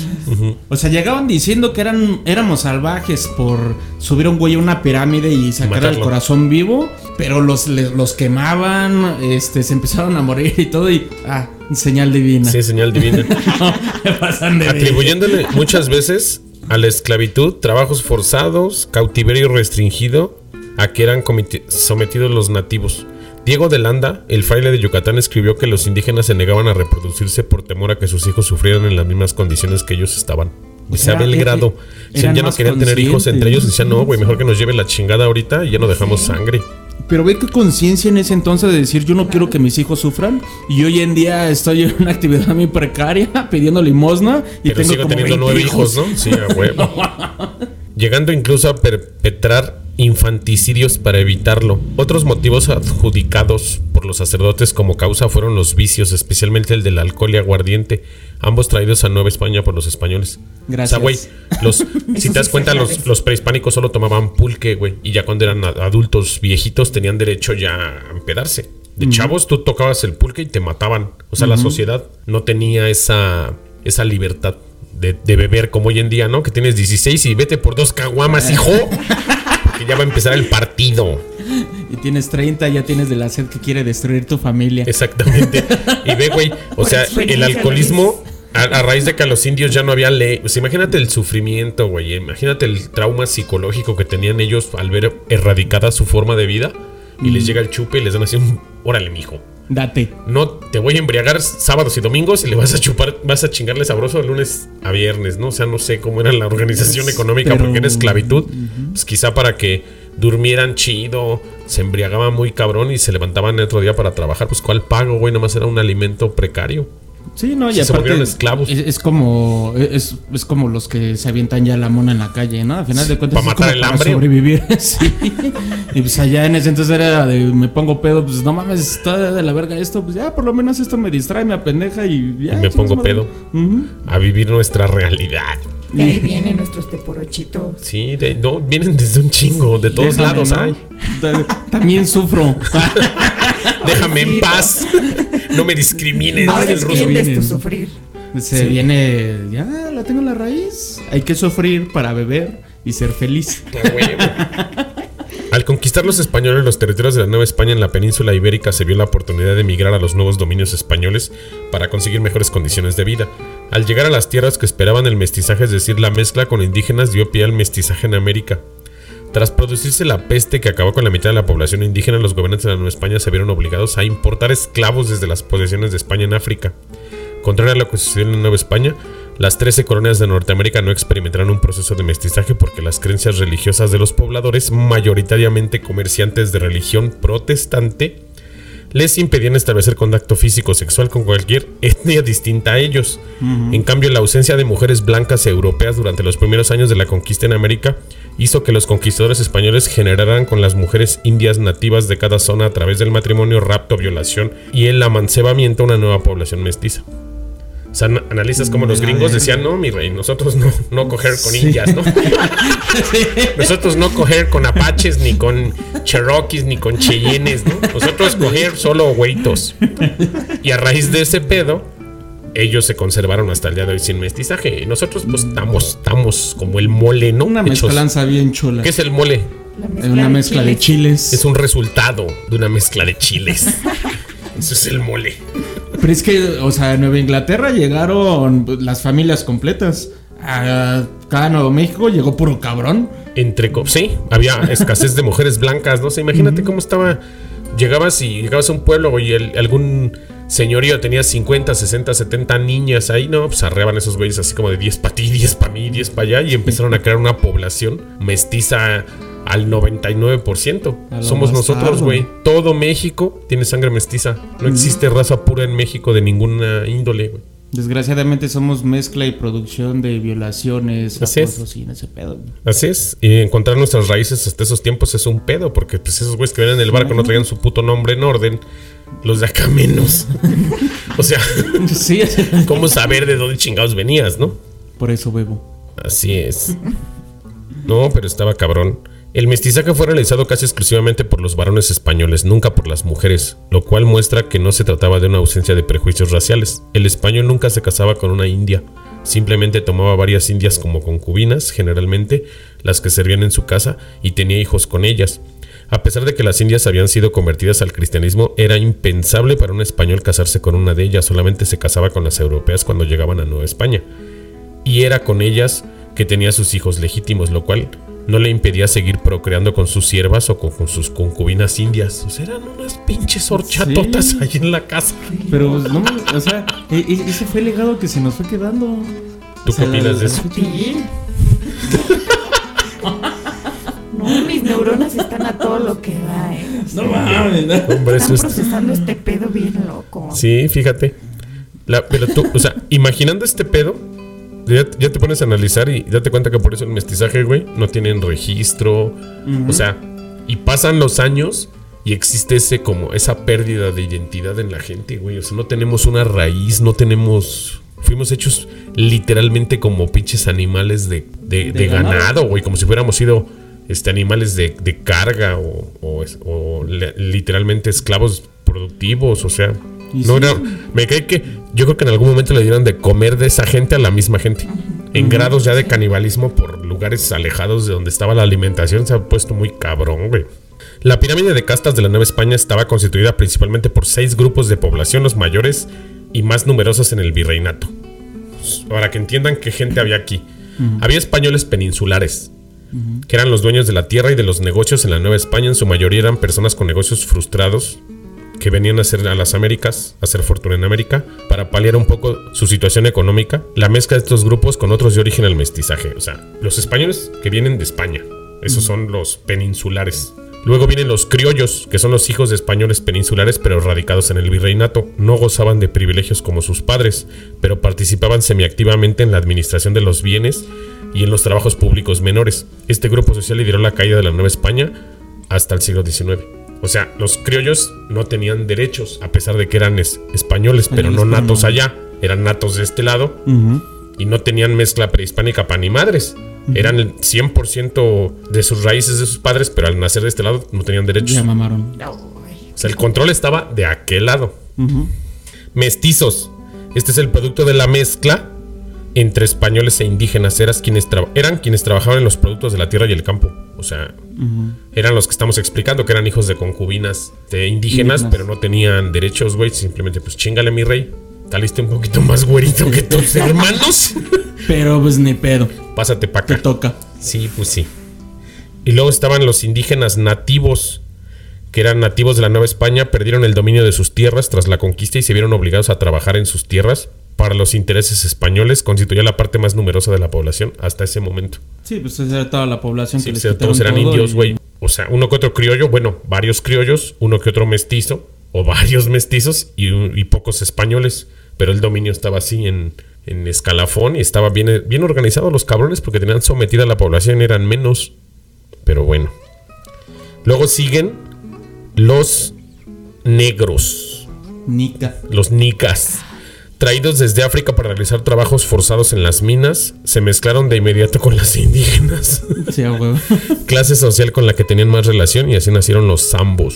[SPEAKER 3] O sea, llegaban diciendo que eran éramos salvajes por subir a un güey a una pirámide y sacar
[SPEAKER 2] Matarlo.
[SPEAKER 3] al corazón vivo, pero los, los quemaban, este, se empezaron a morir y todo y ah, señal divina.
[SPEAKER 2] Sí, señal divina.
[SPEAKER 3] Me pasan de
[SPEAKER 2] atribuyéndole muchas veces a la esclavitud, trabajos forzados, cautiverio restringido, a que eran sometidos los nativos. Diego de Landa, el fraile de Yucatán, escribió que los indígenas se negaban a reproducirse por temor a que sus hijos sufrieran en las mismas condiciones que ellos estaban.
[SPEAKER 3] O sea,
[SPEAKER 2] Abel
[SPEAKER 3] e-
[SPEAKER 2] Grado.
[SPEAKER 3] e-
[SPEAKER 2] Dicen,
[SPEAKER 3] eran
[SPEAKER 2] ya no querían tener hijos entre ellos. Decían, no, güey, mejor que nos lleve la chingada ahorita y ya no dejamos sangre.
[SPEAKER 3] Pero ve qué conciencia en ese entonces de decir yo no quiero que mis hijos sufran y hoy en día estoy en una actividad muy precaria pidiendo limosna y
[SPEAKER 2] Pero
[SPEAKER 3] tengo
[SPEAKER 2] sigo
[SPEAKER 3] como
[SPEAKER 2] teniendo
[SPEAKER 3] 20
[SPEAKER 2] nueve hijos, ¿no? Sí, a huevo. Llegando incluso a perpetrar infanticidios para evitarlo. Otros motivos adjudicados por los sacerdotes como causa fueron los vicios, especialmente el del alcohol y aguardiente, ambos traídos a Nueva España por los españoles.
[SPEAKER 3] Gracias.
[SPEAKER 2] O sea, güey, los, si te das cuenta, los, prehispánicos solo tomaban pulque, güey, y ya cuando eran adultos viejitos tenían derecho ya a empedarse. De chavos tú tocabas el pulque y te mataban. O sea, la sociedad no tenía esa, esa libertad de, de beber como hoy en día, ¿no? Que tienes 16 y vete por dos caguamas, hijo. Que ya va a empezar el partido.
[SPEAKER 3] Y tienes 30, ya tienes de la sed que quiere destruir tu familia.
[SPEAKER 2] Exactamente. Y ve, güey, o
[SPEAKER 1] Por
[SPEAKER 2] sea, el alcoholismo, a, a raíz de que a los indios ya no había ley. O sea, imagínate el sufrimiento, güey. Imagínate el trauma psicológico que tenían ellos al ver erradicada su forma de vida. Y les llega el chupe y les dan así un. Órale, mijo.
[SPEAKER 3] Date.
[SPEAKER 2] No te voy a embriagar sábados y domingos y le vas a chupar, vas a chingarle sabroso de lunes a viernes, ¿no? O sea, no sé cómo era la organización económica
[SPEAKER 3] Pero-
[SPEAKER 2] porque era esclavitud. Pues quizá para que durmieran chido, se embriagaban muy cabrón y se levantaban el otro día para trabajar. Pues cuál pago, güey, nomás era un alimento precario.
[SPEAKER 3] Sí, no, y
[SPEAKER 2] se
[SPEAKER 3] aparte
[SPEAKER 2] esclavos.
[SPEAKER 3] Es, es como es, es como los que se avientan ya la mona en la calle, ¿no? Al final de cuentas
[SPEAKER 2] ¿Para
[SPEAKER 3] es como
[SPEAKER 2] matar el
[SPEAKER 3] para
[SPEAKER 2] hambre?
[SPEAKER 3] sobrevivir. sí. Y pues allá en ese entonces era de me pongo pedo, pues no mames, está de la verga esto, pues ya por lo menos esto me distrae, me apendeja y ya.
[SPEAKER 2] Y me pongo
[SPEAKER 3] madre.
[SPEAKER 2] pedo. A vivir nuestra realidad.
[SPEAKER 1] De ahí vienen nuestros teporochitos.
[SPEAKER 2] Sí, de- no, vienen desde un chingo, de todos
[SPEAKER 3] Déjame,
[SPEAKER 2] lados
[SPEAKER 3] ¿no?
[SPEAKER 2] hay.
[SPEAKER 3] Ta- También sufro.
[SPEAKER 2] Déjame en paz. No me discrimines. Dice el ruso.
[SPEAKER 1] tu sufrir.
[SPEAKER 3] Se
[SPEAKER 2] Sí.
[SPEAKER 3] viene, ya la tengo en la raíz. Hay que sufrir para beber y ser feliz.
[SPEAKER 2] Al conquistar los españoles los territorios de la Nueva España en la península ibérica se vio la oportunidad de emigrar a los nuevos dominios españoles para conseguir mejores condiciones de vida. Al llegar a las tierras que esperaban el mestizaje, es decir, la mezcla con indígenas, dio pie al mestizaje en América. Tras producirse la peste que acabó con la mitad de la población indígena, los gobernantes de la Nueva España se vieron obligados a importar esclavos desde las posesiones de España en África. Contrario a lo que sucedió en la Nueva España, las 13 colonias de Norteamérica no experimentaron un proceso de mestizaje porque las creencias religiosas de los pobladores, mayoritariamente comerciantes de religión protestante, les impedían establecer contacto físico sexual con cualquier etnia distinta a ellos. En cambio, la ausencia de mujeres blancas europeas durante los primeros años de la conquista en América hizo que los conquistadores españoles generaran con las mujeres indias nativas de cada zona a través del matrimonio, rapto, violación y el amancebamiento una nueva población mestiza. O sea, ana- analizas como los gringos decían, no, mi rey, nosotros no, no coger con
[SPEAKER 3] Sí.
[SPEAKER 2] indias, ¿no? Nosotros no coger con apaches, ni con cherokees, ni con cheyennes, ¿no? Nosotros coger solo güeitos. Y a raíz de ese pedo, ellos se conservaron hasta el día de hoy sin mestizaje. Y nosotros, pues, estamos, estamos como el mole, ¿no?
[SPEAKER 3] Una
[SPEAKER 2] Hechos-
[SPEAKER 3] mezcolanza bien chula.
[SPEAKER 2] ¿Qué es el mole?
[SPEAKER 1] La
[SPEAKER 3] Una mezcla de chiles.
[SPEAKER 2] Es un resultado de una mezcla de chiles. Eso es el mole.
[SPEAKER 3] Pero es que, o sea, en Nueva Inglaterra llegaron las familias completas. Acá en Nuevo México llegó puro cabrón.
[SPEAKER 2] Entre sí, había escasez de mujeres blancas, no sé, imagínate cómo estaba. Llegabas y llegabas a un pueblo y el- algún señorío tenía 50, 60, 70 niñas ahí, no, pues arreaban esos güeyes así como de 10 para ti, 10 para mí, 10 para allá y empezaron a crear una población mestiza al 99%.
[SPEAKER 3] A
[SPEAKER 2] Somos nosotros, güey. Todo México tiene sangre mestiza. No existe raza pura en México de ninguna índole, güey.
[SPEAKER 3] Desgraciadamente somos mezcla y producción de violaciones,
[SPEAKER 2] Así es.
[SPEAKER 3] y ese pedo. güey.
[SPEAKER 2] Así es, y encontrar nuestras raíces hasta esos tiempos es un pedo, porque pues esos güeyes que venían en el barco no traían su puto nombre en orden, los de acá menos. o sea,
[SPEAKER 3] Sí,
[SPEAKER 2] ¿cómo saber de dónde chingados venías, no?
[SPEAKER 3] por eso bebo.
[SPEAKER 2] Así es. No, pero estaba cabrón. El mestizaje fue realizado casi exclusivamente por los varones españoles, nunca por las mujeres, lo cual muestra que no se trataba de una ausencia de prejuicios raciales. El español nunca se casaba con una india, simplemente tomaba varias indias como concubinas, generalmente las que servían en su casa, y tenía hijos con ellas. A pesar de que las indias habían sido convertidas al cristianismo, era impensable para un español casarse con una de ellas, solamente se casaba con las europeas cuando llegaban a Nueva España y era con ellas que tenía sus hijos legítimos, lo cual no le impedía seguir procreando con sus siervas o con, con sus concubinas indias. O sea, eran unas pinches horchatotas
[SPEAKER 3] Sí.
[SPEAKER 2] ahí en la casa.
[SPEAKER 3] Pero, no, mames, o sea, e- e- ese fue el legado que se nos fue quedando.
[SPEAKER 2] ¿Tú
[SPEAKER 3] O sea,
[SPEAKER 2] qué opinas de eso?
[SPEAKER 1] Sí. No, mis neuronas están a todo lo que da, eh.
[SPEAKER 3] No mames, ¿no?
[SPEAKER 2] Hombre,
[SPEAKER 1] Están
[SPEAKER 2] es-
[SPEAKER 1] procesando este pedo bien loco.
[SPEAKER 2] Sí, fíjate. La- pero tú, o sea, imaginando este pedo, ya, ya te pones a analizar y date cuenta que por eso el mestizaje, güey, no tienen registro. O sea, y pasan los años y existe ese como esa pérdida de identidad en la gente, güey. O sea, no tenemos una raíz, no tenemos. Fuimos hechos literalmente como pinches animales de, de-
[SPEAKER 3] De
[SPEAKER 2] de
[SPEAKER 3] ganado.
[SPEAKER 2] güey. Como si fuéramos sido este, animales de, de carga o, o es- o le- literalmente esclavos productivos. O sea, no
[SPEAKER 3] sí.
[SPEAKER 2] era. Me cae que yo creo que en algún momento le dieron de comer de esa gente a la misma gente. En grados ya de canibalismo por lugares alejados de donde estaba la alimentación se ha puesto muy cabrón, güey. La pirámide de castas de la Nueva España estaba constituida principalmente por seis grupos de población, los mayores y más numerosos en el virreinato. Para que entiendan qué gente había aquí. Había españoles peninsulares, que eran los dueños de la tierra y de los negocios en la Nueva España. En su mayoría eran personas con negocios frustrados que venían a hacer a las Américas, a hacer fortuna en América, para paliar un poco su situación económica. La mezcla de estos grupos con otros de origen al mestizaje. O sea, los españoles que vienen de España. Esos son los peninsulares. Luego vienen los criollos, que son los hijos de españoles peninsulares pero radicados en el virreinato. No gozaban de privilegios como sus padres, pero participaban semiactivamente en la administración de los bienes y en los trabajos públicos menores. Este grupo social lideró la caída de la Nueva España hasta el siglo XIX. O sea, los criollos no tenían derechos, a pesar de que eran es- españoles, pero no natos allá. Eran natos de este lado, y no tenían mezcla prehispánica para ni madres. Eran el 100% de sus raíces de sus padres, pero al nacer de este lado no tenían derechos.
[SPEAKER 3] Ya mamaron.
[SPEAKER 2] O sea, el control estaba de aquel lado. Mestizos. Este es el producto de la mezcla entre españoles e indígenas. Eras quienes eran quienes trabajaban en los productos de la tierra y el campo. O sea, eran los que estamos explicando, que eran hijos de concubinas de indígenas,
[SPEAKER 3] Indígenas.
[SPEAKER 2] pero no tenían derechos, güey. Simplemente, pues chingale, mi rey. Taliste un poquito más güerito que tus hermanos.
[SPEAKER 3] Pero pues ni pedo.
[SPEAKER 2] Pásate pa'
[SPEAKER 3] Te
[SPEAKER 2] acá.
[SPEAKER 3] toca.
[SPEAKER 2] Sí, pues sí. Y luego estaban los indígenas nativos, que eran nativos de la Nueva España, perdieron el dominio de sus tierras tras la conquista y se vieron obligados a trabajar en sus tierras para los intereses españoles, constituía la parte más numerosa de la población hasta ese momento.
[SPEAKER 3] Sí, pues esa era toda la población
[SPEAKER 2] Sí,
[SPEAKER 3] que
[SPEAKER 2] o
[SPEAKER 3] les
[SPEAKER 2] sea,
[SPEAKER 3] quitaron
[SPEAKER 2] todos eran
[SPEAKER 3] todo
[SPEAKER 2] indios,
[SPEAKER 3] y-
[SPEAKER 2] güey. O sea, uno que otro criollo, bueno, varios criollos, uno que otro mestizo, o varios mestizos y, pocos españoles. Pero el dominio estaba así en, en escalafón y estaba bien, bien organizado los cabrones porque tenían sometida a la población y eran menos. Pero bueno. Luego siguen los negros,
[SPEAKER 3] Nica.
[SPEAKER 2] los nicas. Traídos desde África para realizar trabajos forzados en las minas, se mezclaron de inmediato con las indígenas.
[SPEAKER 3] Sí,
[SPEAKER 2] clase social con la que tenían más relación y así nacieron los zambos.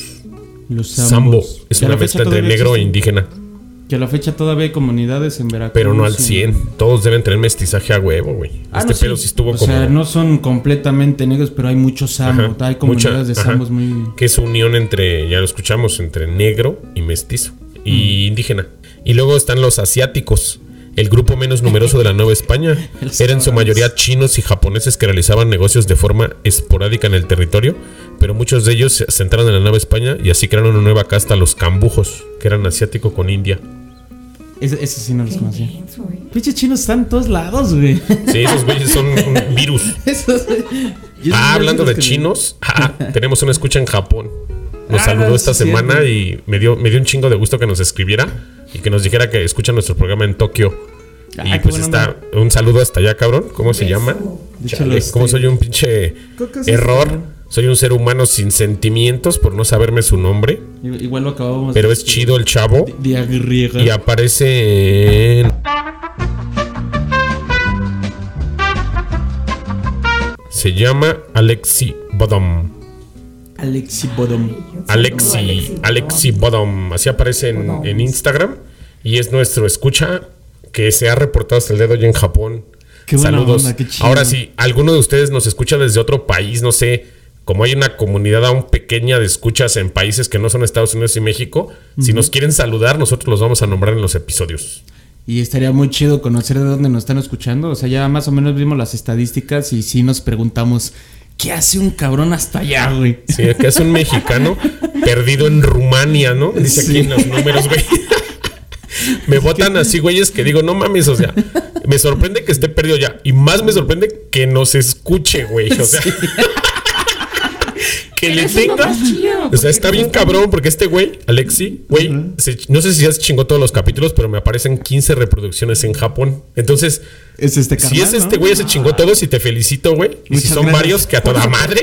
[SPEAKER 3] Los
[SPEAKER 2] Sambo
[SPEAKER 3] zambos.
[SPEAKER 2] es una mezcla entre negro e indígena,
[SPEAKER 3] Que a la fecha todavía hay comunidades en Veracruz.
[SPEAKER 2] pero no al
[SPEAKER 3] y-
[SPEAKER 2] 100. Todos deben tener mestizaje a huevo, güey.
[SPEAKER 3] Ah,
[SPEAKER 2] este
[SPEAKER 3] no,
[SPEAKER 2] pedo sí estuvo
[SPEAKER 3] o
[SPEAKER 2] como
[SPEAKER 3] sea, no son completamente negros, pero hay muchos sambo.
[SPEAKER 2] Ajá,
[SPEAKER 3] hay comunidades
[SPEAKER 2] mucha-
[SPEAKER 3] de sambos muy.
[SPEAKER 2] que es unión entre, ya lo escuchamos, entre negro y mestizo y
[SPEAKER 3] Mm.
[SPEAKER 2] indígena. Y luego están los asiáticos, el grupo menos numeroso de la Nueva España. Eran en su mayoría chinos y japoneses que realizaban negocios de forma esporádica en el territorio, pero muchos de ellos se centraron en la Nueva España y así crearon una nueva casta, los cambujos, que eran asiático con India.
[SPEAKER 3] Ese sí no los conocía. Pinches chinos están en todos lados, güey.
[SPEAKER 2] Sí, esos güeyes son un virus.
[SPEAKER 3] Esos-
[SPEAKER 2] Ah, hablando de chinos, ah, tenemos una escucha en Japón. Nos
[SPEAKER 3] Ah,
[SPEAKER 2] saludó esta
[SPEAKER 3] sí,
[SPEAKER 2] semana y me dio, me dio un chingo de gusto que nos escribiera y que nos dijera que escucha nuestro programa en Tokio.
[SPEAKER 3] Ah,
[SPEAKER 2] y pues está, un saludo hasta allá, cabrón. ¿Cómo se llama?
[SPEAKER 3] De
[SPEAKER 2] Chale, ¿Cómo soy un pinche error? Soy un ser humano sin sentimientos por no saberme su nombre.
[SPEAKER 3] Igual lo acabamos
[SPEAKER 2] Pero
[SPEAKER 3] de
[SPEAKER 2] es chido el chavo.
[SPEAKER 3] De agriega.
[SPEAKER 2] Y aparece en... Se llama Alexi Bodom.
[SPEAKER 3] Alexi Bodom.
[SPEAKER 2] Alexi, Alexi Bodom. Así aparece en Instagram. Y es nuestro escucha que se ha reportado hasta el dedo hoy en Japón.
[SPEAKER 3] Qué
[SPEAKER 2] Saludos.
[SPEAKER 3] onda, qué chido.
[SPEAKER 2] Ahora sí, alguno de ustedes nos escucha desde otro país, no sé. Como hay una comunidad aún pequeña de escuchas en países que no son Estados Unidos y México, si nos quieren saludar, nosotros los vamos a nombrar en los episodios.
[SPEAKER 3] Y estaría muy chido conocer de dónde nos están escuchando. O sea, ya más o menos vimos las estadísticas y sí nos preguntamos, ¿qué hace un cabrón hasta allá, güey?
[SPEAKER 2] Sí, que es un mexicano perdido en Rumania, ¿no? Dice aquí en los números, güey. Me votan así, güeyes, que digo, no mames, o sea, me sorprende que esté perdido ya. Y más me sorprende que nos escuche, güey. O sea, que le tenga.
[SPEAKER 1] chido,
[SPEAKER 2] O sea, está bien cabrón porque este güey, Alexi, güey, se- no sé si ya se chingó todos los capítulos, pero me aparecen 15 reproducciones en Japón. Entonces,
[SPEAKER 3] Es este
[SPEAKER 2] si es este güey, ya se chingó todos y te felicito, güey. Y si son
[SPEAKER 3] gracias
[SPEAKER 2] varios, que a toda madre,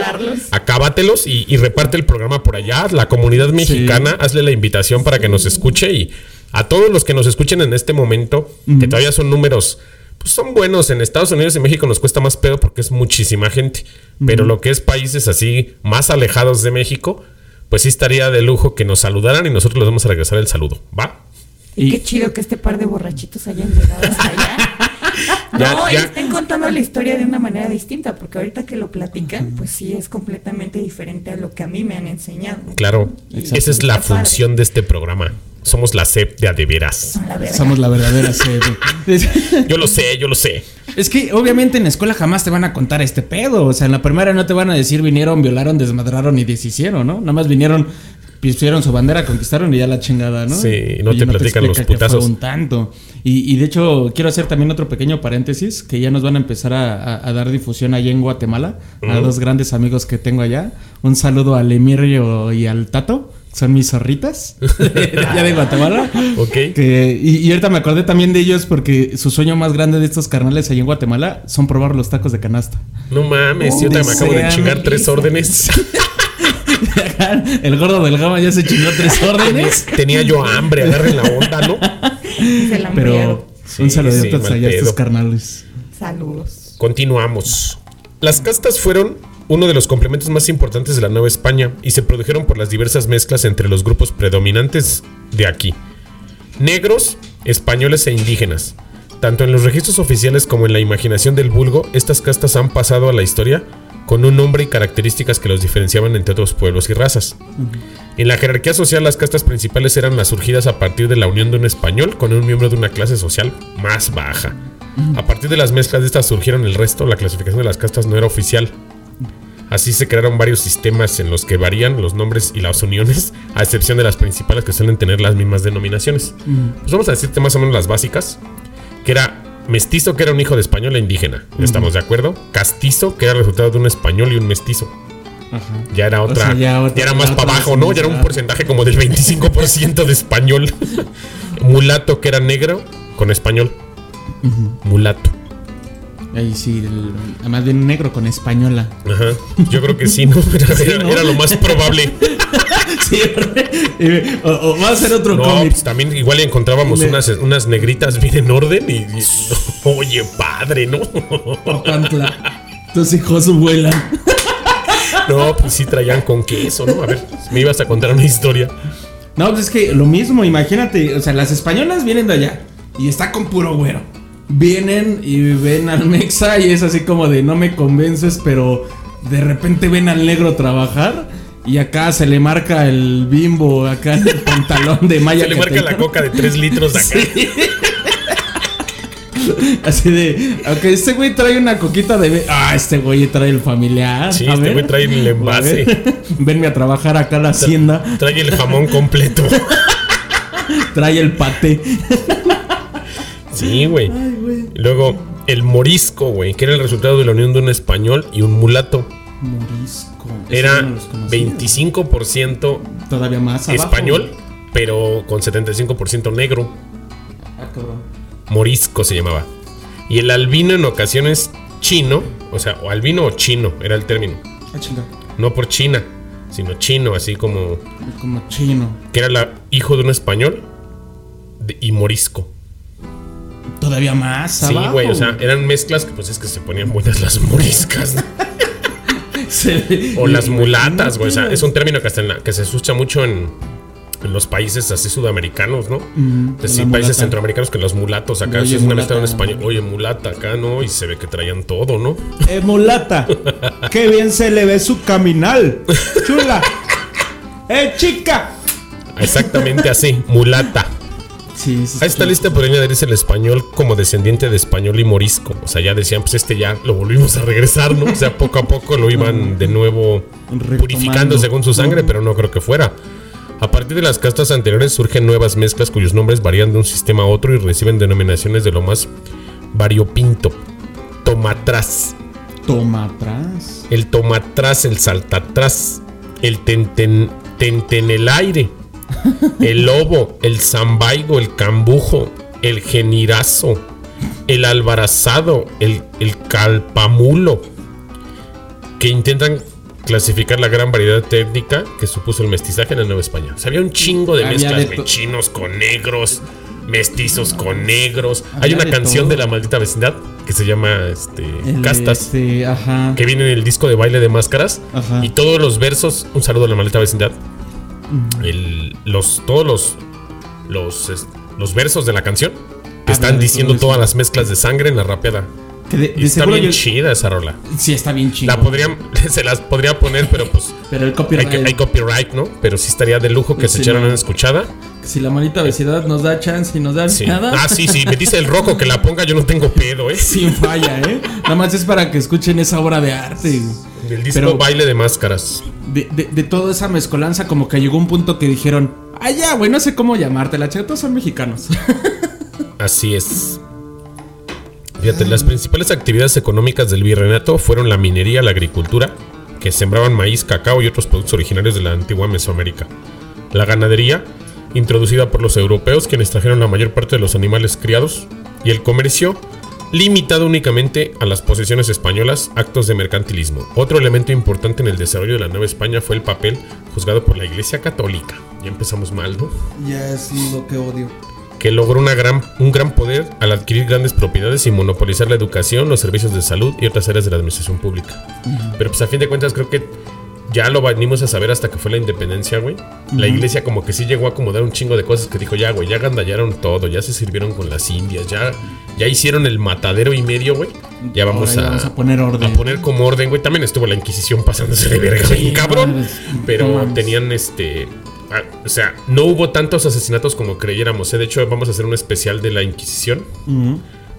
[SPEAKER 2] acábatelos y, y reparte el programa por allá. La comunidad mexicana, hazle la invitación para que nos escuche y a todos los que nos escuchen en este momento, que todavía son números, pues son buenos. En Estados Unidos y México nos cuesta más pedo porque es muchísima gente. Pero lo que es países así más alejados de México, pues sí estaría de lujo que nos saludaran y nosotros les vamos a regresar el saludo. ¿Va?
[SPEAKER 1] Y
[SPEAKER 3] Y-
[SPEAKER 1] qué chido que este par de borrachitos hayan llegado hasta allá.
[SPEAKER 2] Ya-
[SPEAKER 1] no, y
[SPEAKER 2] ya.
[SPEAKER 1] estén contando la historia de una manera distinta, porque ahorita que lo platican, pues sí es completamente diferente a lo que a mí me han enseñado.
[SPEAKER 2] Claro. Esa es la
[SPEAKER 1] padre.
[SPEAKER 2] función de este programa. Somos la CEP de a de veras.
[SPEAKER 1] Son la verdad.
[SPEAKER 3] Somos la verdadera sede.
[SPEAKER 2] Yo lo sé, yo lo sé.
[SPEAKER 3] Es que obviamente en la escuela jamás te van a contar este pedo. O sea, en la primera no te van a decir vinieron, violaron, desmadraron y deshicieron, ¿no? Nada más vinieron, pusieron su bandera, conquistaron y ya la chingada, ¿no?
[SPEAKER 2] Sí, no
[SPEAKER 3] Y
[SPEAKER 2] te platican los
[SPEAKER 3] explica que fue
[SPEAKER 2] putazos.
[SPEAKER 3] un tanto. Y, y de hecho, quiero hacer también otro pequeño paréntesis, que ya nos van a empezar a, a- a dar difusión allá en Guatemala, a dos grandes amigos que tengo allá. Un saludo al Emirio y al Tato, son mis zorritas, allá de Guatemala.
[SPEAKER 2] Ok.
[SPEAKER 3] Que, y, y ahorita me acordé también de ellos porque su sueño más grande de estos carnales allá en Guatemala son probar los tacos de canasta.
[SPEAKER 2] No mames, yo te me acabo de chingar tres órdenes.
[SPEAKER 3] El gordo del gama ya se chingó tres órdenes.
[SPEAKER 2] Tenía yo hambre, agarren la onda, ¿no?
[SPEAKER 1] Se
[SPEAKER 3] Pero
[SPEAKER 1] hambriaron.
[SPEAKER 3] Un saludito
[SPEAKER 2] sí,
[SPEAKER 3] allá a estos carnales.
[SPEAKER 1] Saludos.
[SPEAKER 2] Continuamos. Las castas fueron uno de los complementos más importantes de la Nueva España y se produjeron por las diversas mezclas entre los grupos predominantes de aquí. Negros, españoles e indígenas. Tanto en los registros oficiales como en la imaginación del vulgo, estas castas han pasado a la historia con un nombre y características que los diferenciaban entre otros pueblos y razas. En la jerarquía social, las castas principales eran las surgidas a partir de la unión de un español con un miembro de una clase social más baja. A partir de las mezclas de estas surgieron el resto, la clasificación de las castas no era oficial. Así se crearon varios sistemas en los que varían los nombres y las uniones, a excepción de las principales que suelen tener las mismas denominaciones. Pues vamos a decirte más o menos las básicas, que era mestizo, que era un hijo de español e indígena. ¿Estamos de acuerdo? Castizo, que era el resultado de un español y un mestizo.
[SPEAKER 3] Ajá.
[SPEAKER 2] Ya era otra.
[SPEAKER 3] sea, ya
[SPEAKER 2] era más para abajo, ¿no? Ya era un porcentaje como del 25% de español. Mulato, que era negro con español. Mulato.
[SPEAKER 3] Ahí sí, el- más bien negro con española.
[SPEAKER 2] Ajá. Yo creo que sí, ¿no? Era, era-
[SPEAKER 3] ¿no?
[SPEAKER 2] era lo más probable.
[SPEAKER 3] Sí, o, o va a ser otro
[SPEAKER 2] No,
[SPEAKER 3] cómic.
[SPEAKER 2] pues también igual encontrábamos unas, unas negritas bien en orden y, y- oye, padre, ¿no?
[SPEAKER 3] Papantla. Tus hijos vuelan.
[SPEAKER 2] No, pues sí traían con queso, ¿no? A ver, me ibas a contar una historia.
[SPEAKER 3] No, pues es que lo mismo, imagínate, o sea, las españolas vienen de allá y está con puro güero. Vienen y ven al Mexa y es así como de no me convences, pero de repente ven al negro trabajar y acá se le marca el bimbo acá en el pantalón de malla.
[SPEAKER 2] Se le marca la coca de 3 litros de acá.
[SPEAKER 3] Así de, aunque este güey trae una coquita de... Ah, este güey trae el familiar.
[SPEAKER 2] Sí,
[SPEAKER 3] a
[SPEAKER 2] este
[SPEAKER 3] ver.
[SPEAKER 2] güey trae el envase.
[SPEAKER 3] A Venme a trabajar acá a la hacienda.
[SPEAKER 2] Trae el jamón completo.
[SPEAKER 3] Trae el paté.
[SPEAKER 2] Sí, güey. Luego, el morisco, güey, que era el resultado de la unión de un español y un mulato.
[SPEAKER 3] Morisco.
[SPEAKER 2] Era
[SPEAKER 3] no los conocía.
[SPEAKER 2] 25%
[SPEAKER 3] Todavía más abajo.
[SPEAKER 2] español, pero con 75% negro.
[SPEAKER 3] Ah, cabrón.
[SPEAKER 2] Morisco se llamaba. Y el albino en ocasiones chino, o sea, o albino o chino era el término.
[SPEAKER 3] Ah, chinga.
[SPEAKER 2] No por China, sino chino, así como
[SPEAKER 3] Como chino.
[SPEAKER 2] que era la hijo de un español de- y morisco.
[SPEAKER 3] Todavía más
[SPEAKER 2] Sí,
[SPEAKER 3] abajo.
[SPEAKER 2] güey, o sea, eran mezclas que pues es que se ponían buenas las moriscas. O las mulatas, güey. O sea, es un término que, hasta en la- que se escucha mucho en, en los países así sudamericanos, ¿no? Entonces, sí, países
[SPEAKER 3] mulata.
[SPEAKER 2] centroamericanos que los mulatos acá
[SPEAKER 3] Oye,
[SPEAKER 2] sí es una
[SPEAKER 3] mulata.
[SPEAKER 2] español. Oye, mulata acá, ¿no? Y se ve que traían todo, ¿no?
[SPEAKER 4] Eh, mulata, qué bien se le ve su caminal. Chula. Eh, chica.
[SPEAKER 2] Exactamente así, mulata.
[SPEAKER 3] Sí, sí,
[SPEAKER 2] A esta lista podría añadirse el español como descendiente de español y morisco. O sea, ya decían, pues este ya lo volvimos a regresar, ¿no? O sea, poco a poco lo iban de nuevo
[SPEAKER 3] Retomando.
[SPEAKER 2] purificando según su sangre, pero no creo que fuera. A partir de las castas anteriores surgen nuevas mezclas cuyos nombres varían de un sistema a otro y reciben denominaciones de lo más variopinto. Tomatras,
[SPEAKER 3] Toma atrás.
[SPEAKER 2] el tomatras, el saltatras, el tenten, tentenelaire, el lobo, el zambaigo, el cambujo, el genirazo, el albarazado, el, el calpamulo, que intentan clasificar la gran variedad técnica que supuso el mestizaje en la Nueva España. O sea, había un chingo de
[SPEAKER 3] Había
[SPEAKER 2] mezclas,
[SPEAKER 3] de
[SPEAKER 2] chinos con negros, mestizos con negros. Hay una
[SPEAKER 3] de
[SPEAKER 2] canción
[SPEAKER 3] todo.
[SPEAKER 2] de la maldita vecindad que se llama este,
[SPEAKER 3] El,
[SPEAKER 2] Castas
[SPEAKER 3] este, ajá.
[SPEAKER 2] que viene en el disco de baile de máscaras
[SPEAKER 3] Ajá.
[SPEAKER 2] y todos los versos un saludo a la maldita vecindad el- los todos los los los versos de la canción te
[SPEAKER 3] Hablan
[SPEAKER 2] están diciendo todas las mezclas de sangre en la rapeada.
[SPEAKER 3] Que de,
[SPEAKER 2] y
[SPEAKER 3] de
[SPEAKER 2] está bien
[SPEAKER 3] yo-
[SPEAKER 2] chida esa rola.
[SPEAKER 3] Sí, está bien
[SPEAKER 2] la podrían se las podría poner pero pues
[SPEAKER 3] Pero el
[SPEAKER 2] hay,
[SPEAKER 3] copyright.
[SPEAKER 2] hay copyright no pero sí estaría de lujo que se echaran
[SPEAKER 3] no.
[SPEAKER 2] una escuchada
[SPEAKER 3] Si la manita vecindad nos da chance y nos da
[SPEAKER 2] sí.
[SPEAKER 3] nada.
[SPEAKER 2] ah sí sí me dice el rojo que la ponga yo no tengo pedo eh
[SPEAKER 3] Sin falla, ¿eh? Nada más es para que escuchen esa obra de arte.
[SPEAKER 2] del disco
[SPEAKER 3] Pero-
[SPEAKER 2] baile de máscaras
[SPEAKER 3] De, de, de toda esa mezcolanza, como que llegó un punto que dijeron: Ah, ya, güey, no sé cómo llamarte. La todos son mexicanos.
[SPEAKER 2] Así es. Fíjate, las principales actividades económicas del virreinato fueron la minería, la agricultura, que sembraban maíz, cacao y otros productos originarios de la antigua Mesoamérica. La ganadería, introducida por los europeos, quienes trajeron la mayor parte de los animales criados. Y el comercio, limitado únicamente a las posesiones españolas, actos de mercantilismo. Otro elemento importante en el desarrollo de la Nueva España fue el papel juzgado por la Iglesia Católica. Ya empezamos mal, ¿no?
[SPEAKER 4] Ya es lo que odio.
[SPEAKER 2] que logró una gran, un gran poder al adquirir grandes propiedades y monopolizar la educación, los servicios de salud y otras áreas de la administración pública. Pero pues a fin de cuentas creo que ya lo venimos a saber hasta que fue la independencia, güey. La iglesia como que sí llegó a acomodar un chingo de cosas que dijo, ya, güey, ya gandallaron todo, ya se sirvieron con las indias, ya, ya hicieron el matadero y medio, güey. Ya vamos,
[SPEAKER 3] ya
[SPEAKER 2] a,
[SPEAKER 3] vamos a poner orden.
[SPEAKER 2] a poner como orden, güey. También estuvo la Inquisición pasándose de verga,
[SPEAKER 3] Sí,
[SPEAKER 2] cabrón.
[SPEAKER 3] mames,
[SPEAKER 2] Pero
[SPEAKER 3] mames.
[SPEAKER 2] tenían este. ah, O sea, no hubo tantos asesinatos como creyéramos. ¿eh? De hecho, vamos a hacer un especial de la Inquisición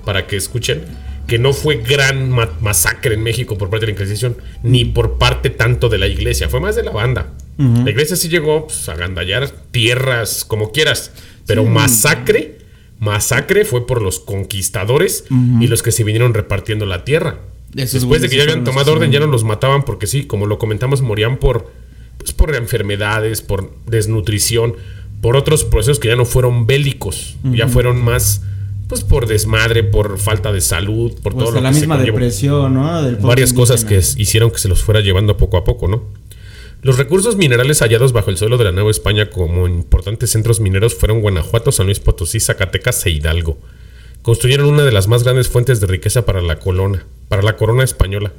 [SPEAKER 2] para que escuchen que no fue gran ma- masacre en México por parte de la Inquisición, ni por parte tanto de la iglesia, fue más de la banda. La iglesia sí llegó pues, a gandallar tierras, como quieras, pero masacre, masacre fue por los conquistadores y los que se vinieron repartiendo la tierra.
[SPEAKER 3] Esos
[SPEAKER 2] Después de que ya habían tomado orden, ya no los mataban porque sí, como lo comentamos, morían por, pues, por enfermedades, por desnutrición, por otros procesos que ya no fueron bélicos, ya fueron más pues por desmadre, por falta de salud, por
[SPEAKER 3] Pues
[SPEAKER 2] todo lo
[SPEAKER 3] la
[SPEAKER 2] que se
[SPEAKER 3] misma
[SPEAKER 2] conllevó.
[SPEAKER 3] depresión, ¿no? Del
[SPEAKER 2] Varias cosas que hicieron que se los fuera llevando poco a poco, ¿no? Los recursos minerales hallados bajo el suelo de la Nueva España como importantes centros mineros fueron Guanajuato, San Luis Potosí, Zacatecas e Hidalgo. Construyeron una de las más grandes fuentes de riqueza para la corona, para la corona española,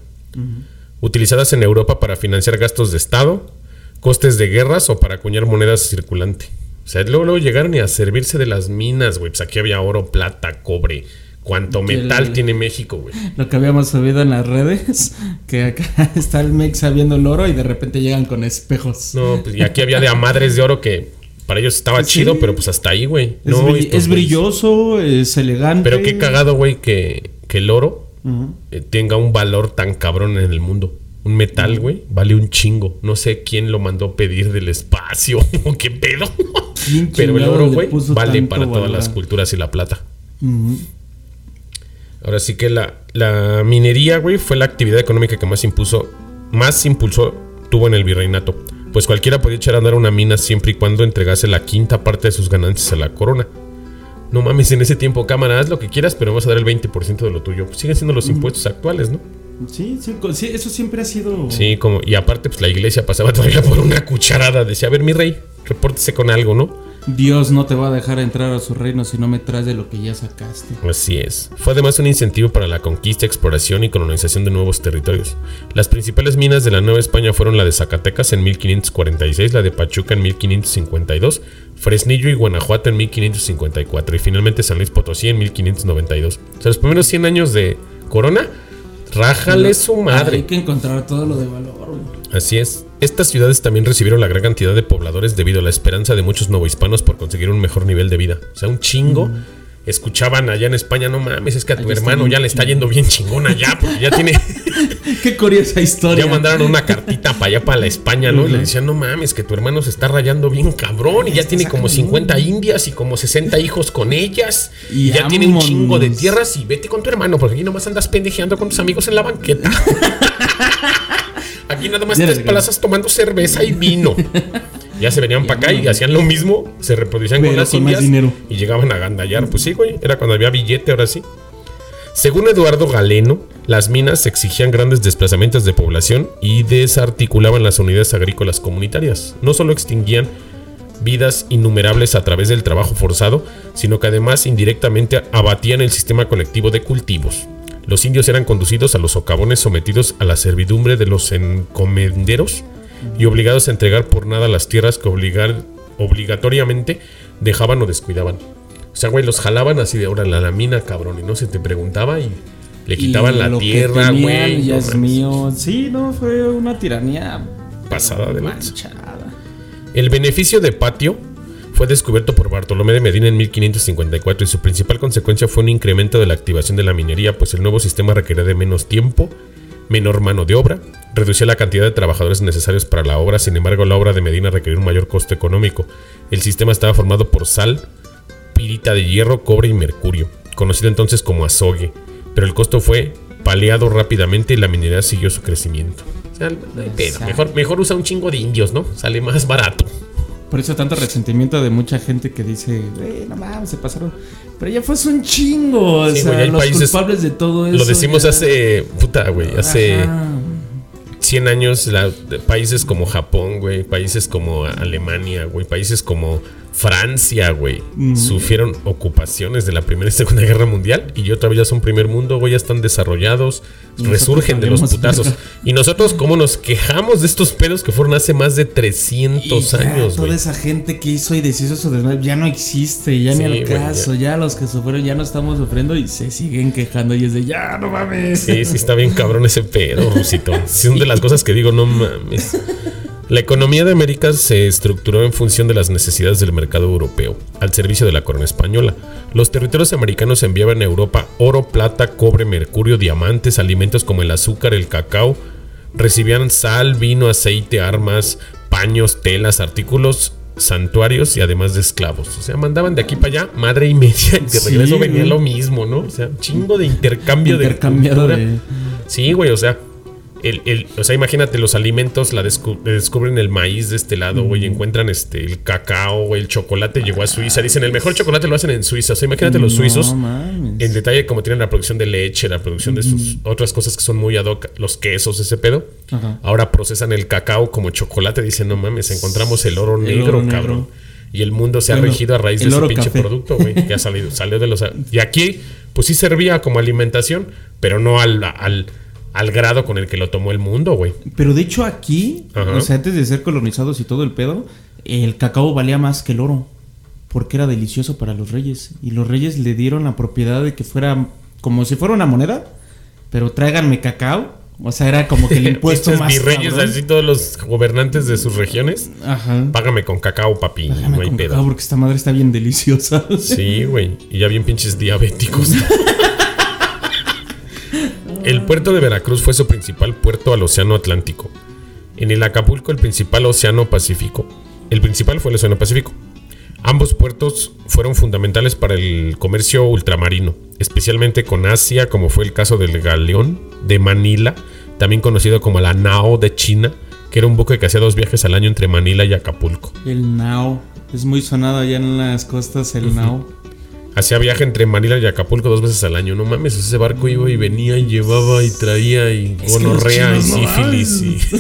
[SPEAKER 2] utilizadas en Europa para financiar gastos de Estado, costes de guerras o para acuñar monedas circulante. O sea, luego, luego llegaron y a servirse de las minas, güey. Pues aquí había oro, plata, cobre. Cuánto
[SPEAKER 3] el-
[SPEAKER 2] metal tiene México, güey.
[SPEAKER 3] Lo que habíamos subido en las redes, que acá está el Mexa viendo el oro y de repente llegan con espejos.
[SPEAKER 2] No, pues y aquí había de a madres de oro que para ellos estaba
[SPEAKER 3] Sí.
[SPEAKER 2] chido, pero pues hasta ahí, güey.
[SPEAKER 3] Es,
[SPEAKER 2] No,
[SPEAKER 3] brill-
[SPEAKER 2] estos
[SPEAKER 3] es brilloso, es elegante.
[SPEAKER 2] Pero qué cagado, güey, que, que el oro eh, tenga un valor tan cabrón en el mundo. Un metal, güey, vale un chingo. No sé quién lo mandó pedir del espacio qué pedo.
[SPEAKER 3] ¿Quién
[SPEAKER 2] Pero el oro, güey, vale para todas las culturas y la plata. Ahora sí que la, la minería, güey, fue la actividad económica que más impuso, más impulsó tuvo en el virreinato. Pues cualquiera podía echar a andar una mina siempre y cuando entregase la quinta parte de sus ganancias a la corona. No mames, en ese tiempo, cámara, haz lo que quieras, pero vas a dar el 20% de lo tuyo. Pues siguen siendo los impuestos actuales, ¿no?
[SPEAKER 3] Sí, sí, eso siempre ha sido.
[SPEAKER 2] Sí, como, y aparte, pues la iglesia pasaba todavía por una cucharada. Decía, a ver, mi rey, repórtese con algo, ¿no?
[SPEAKER 3] Dios no te va a dejar entrar a su reino si no me traes de lo que ya sacaste.
[SPEAKER 2] Así es. Fue además un incentivo para la conquista, exploración y colonización de nuevos territorios. Las principales minas de la Nueva España fueron la de Zacatecas en 1546, la de Pachuca en 1552, Fresnillo y Guanajuato en 1554 y finalmente San Luis Potosí en 1592. O sea, los primeros 100 años de Corona, rájale su
[SPEAKER 3] Hay
[SPEAKER 2] madre.
[SPEAKER 3] que encontrar todo lo de valor, güey.
[SPEAKER 2] Así es. Estas ciudades también recibieron la gran cantidad de pobladores debido a la esperanza de muchos novohispanos por conseguir un mejor nivel de vida. O sea, un chingo. Escuchaban allá en España, no mames, es que a tu
[SPEAKER 3] Allá
[SPEAKER 2] hermano ya le está yendo bien chingón allá, porque ya tiene,
[SPEAKER 3] Qué curiosa historia.
[SPEAKER 2] ya mandaron una cartita para allá, para la España, ¿no? Y le decían, no mames, que tu hermano se está rayando bien cabrón, y ya tiene como 50 indias y como 60 hijos con ellas, y
[SPEAKER 3] Y
[SPEAKER 2] ya tiene un chingo de tierras, y vete con tu hermano, porque aquí nomás andas pendejeando con tus amigos en la banqueta. Aquí nada más tres plazas tomando cerveza y vino. Ya se venían para acá y hacían lo mismo, se reproducían con las
[SPEAKER 3] con más
[SPEAKER 2] indias
[SPEAKER 3] dinero.
[SPEAKER 2] y llegaban a gandallar. Pues sí, güey, era cuando había billete, ahora sí. Según Eduardo Galeno, las minas exigían grandes desplazamientos de población y desarticulaban las unidades agrícolas comunitarias. No solo extinguían vidas innumerables a través del trabajo forzado, sino que además indirectamente abatían el sistema colectivo de cultivos. Los indios eran conducidos a los socavones sometidos a la servidumbre de los encomenderos y obligados a entregar por nada las tierras que obligar, obligatoriamente dejaban o descuidaban. O sea, güey, los jalaban así de ahora la, la mina, cabrón, y no se te preguntaba y le quitaban
[SPEAKER 3] Y
[SPEAKER 2] la
[SPEAKER 3] lo
[SPEAKER 2] tierra, güey. No mames.
[SPEAKER 3] mío. Sí, no, fue una tiranía
[SPEAKER 2] Pasada de
[SPEAKER 3] manchada.
[SPEAKER 2] El beneficio de patio fue descubierto por Bartolomé de Medina en 1554 y su principal consecuencia fue un incremento de la activación de la minería, pues el nuevo sistema requería de menos tiempo, menor mano de obra, reducía la cantidad de trabajadores necesarios para la obra, sin embargo la obra de Medina requería un mayor costo económico. El sistema estaba formado por sal, pirita de hierro, cobre y mercurio, conocido entonces como azogue, pero el costo fue paleado rápidamente y la minería siguió su crecimiento. O sea, mejor usa un chingo de indios, ¿no? Sale más barato.
[SPEAKER 3] Por eso tanto resentimiento de mucha gente que dice, güey, no mames, se pasaron. Pero ya fue un chingo. O
[SPEAKER 2] Sí,
[SPEAKER 3] sea, los
[SPEAKER 2] países-
[SPEAKER 3] culpables de todo eso.
[SPEAKER 2] Lo decimos
[SPEAKER 3] ya-
[SPEAKER 2] hace. Puta, güey. Hace
[SPEAKER 3] Ajá.
[SPEAKER 2] 100 años. la- países como Japón, güey. Países como Alemania, güey. Países como Francia, güey. Sufrieron ocupaciones de la Primera y Segunda Guerra Mundial y otra vez ya son primer mundo, güey, ya están desarrollados, resurgen de los putazos. Y nosotros, ¿cómo nos quejamos de estos pedos que fueron hace más de 300
[SPEAKER 3] Y ya
[SPEAKER 2] años,
[SPEAKER 3] Toda esa gente que hizo y deshizo eso desmadre ya no existe, ya
[SPEAKER 2] Sí,
[SPEAKER 3] ni al caso, ya. los que sufrieron ya no estamos sufriendo y se siguen quejando y es de ya no mames.
[SPEAKER 2] Sí, sí está bien cabrón ese pedo, Rusito. Son de las cosas que digo, no mames. La economía de América se estructuró en función de las necesidades del mercado europeo, al servicio de la corona española. Los territorios americanos enviaban a Europa oro, plata, cobre, mercurio, diamantes, alimentos como el azúcar, el cacao. Recibían sal, vino, aceite, armas, paños, telas, artículos santuarios y además de esclavos. O sea, mandaban de aquí para allá madre y media y de
[SPEAKER 3] Sí,
[SPEAKER 2] regreso venía
[SPEAKER 3] güey.
[SPEAKER 2] lo mismo, ¿no? O sea, chingo de intercambio de
[SPEAKER 3] Intercambiado de-
[SPEAKER 2] Sí, güey, o sea, el, el- o sea, imagínate los alimentos, la descu- descubren el maíz de este lado, güey, encuentran este el cacao, güey, el chocolate llegó a Suiza, dicen el mejor chocolate lo hacen en Suiza, o sea, imagínate los
[SPEAKER 3] No
[SPEAKER 2] suizos
[SPEAKER 3] mames.
[SPEAKER 2] en detalle como tienen la producción de leche, la producción de sus otras cosas que son muy ad hoc, los quesos, ese pedo.
[SPEAKER 3] Ajá.
[SPEAKER 2] Ahora procesan el cacao como chocolate, dicen, no mames, encontramos el oro
[SPEAKER 3] El
[SPEAKER 2] negro,
[SPEAKER 3] oro negro.
[SPEAKER 2] cabrón. Y el mundo se ha regido a raíz de ese pinche
[SPEAKER 3] café.
[SPEAKER 2] producto, güey, que ha salido, salió de los... Y aquí, pues sí servía como alimentación, pero no al, al, al grado con el que lo tomó el mundo, güey.
[SPEAKER 3] Pero de hecho aquí,
[SPEAKER 2] Ajá.
[SPEAKER 3] o sea, antes de ser colonizados y todo el pedo, el cacao valía más que el oro. Porque era delicioso para los reyes. Y los reyes le dieron la propiedad de que fuera como si fuera una moneda. Pero tráiganme cacao. O sea, era como que el impuesto más
[SPEAKER 2] virreyes,
[SPEAKER 3] cabrón.
[SPEAKER 2] así todos los gobernantes de sus regiones.
[SPEAKER 3] Ajá.
[SPEAKER 2] Págame con cacao, papi,
[SPEAKER 3] Págame
[SPEAKER 2] no hay
[SPEAKER 3] con
[SPEAKER 2] pedo.
[SPEAKER 3] cacao porque esta madre está bien deliciosa.
[SPEAKER 2] Sí, güey. Y ya bien pinches diabéticos. el puerto de Veracruz fue su principal puerto al Océano Atlántico. En el Acapulco, el principal Océano Pacífico. El principal fue el Océano Pacífico. Ambos puertos fueron fundamentales para el comercio ultramarino, especialmente con Asia, como fue el caso del galeón de Manila, también conocido como la Nao de China, que era un buque que hacía dos viajes al año entre Manila y Acapulco.
[SPEAKER 3] El Nao. Es muy sonado allá en las costas el Nao.
[SPEAKER 2] Hacía viaje entre Manila y Acapulco dos veces al año. No mames, ese barco iba y venía y llevaba y traía y
[SPEAKER 3] Es
[SPEAKER 2] gonorrea y
[SPEAKER 3] no
[SPEAKER 2] sífilis. y...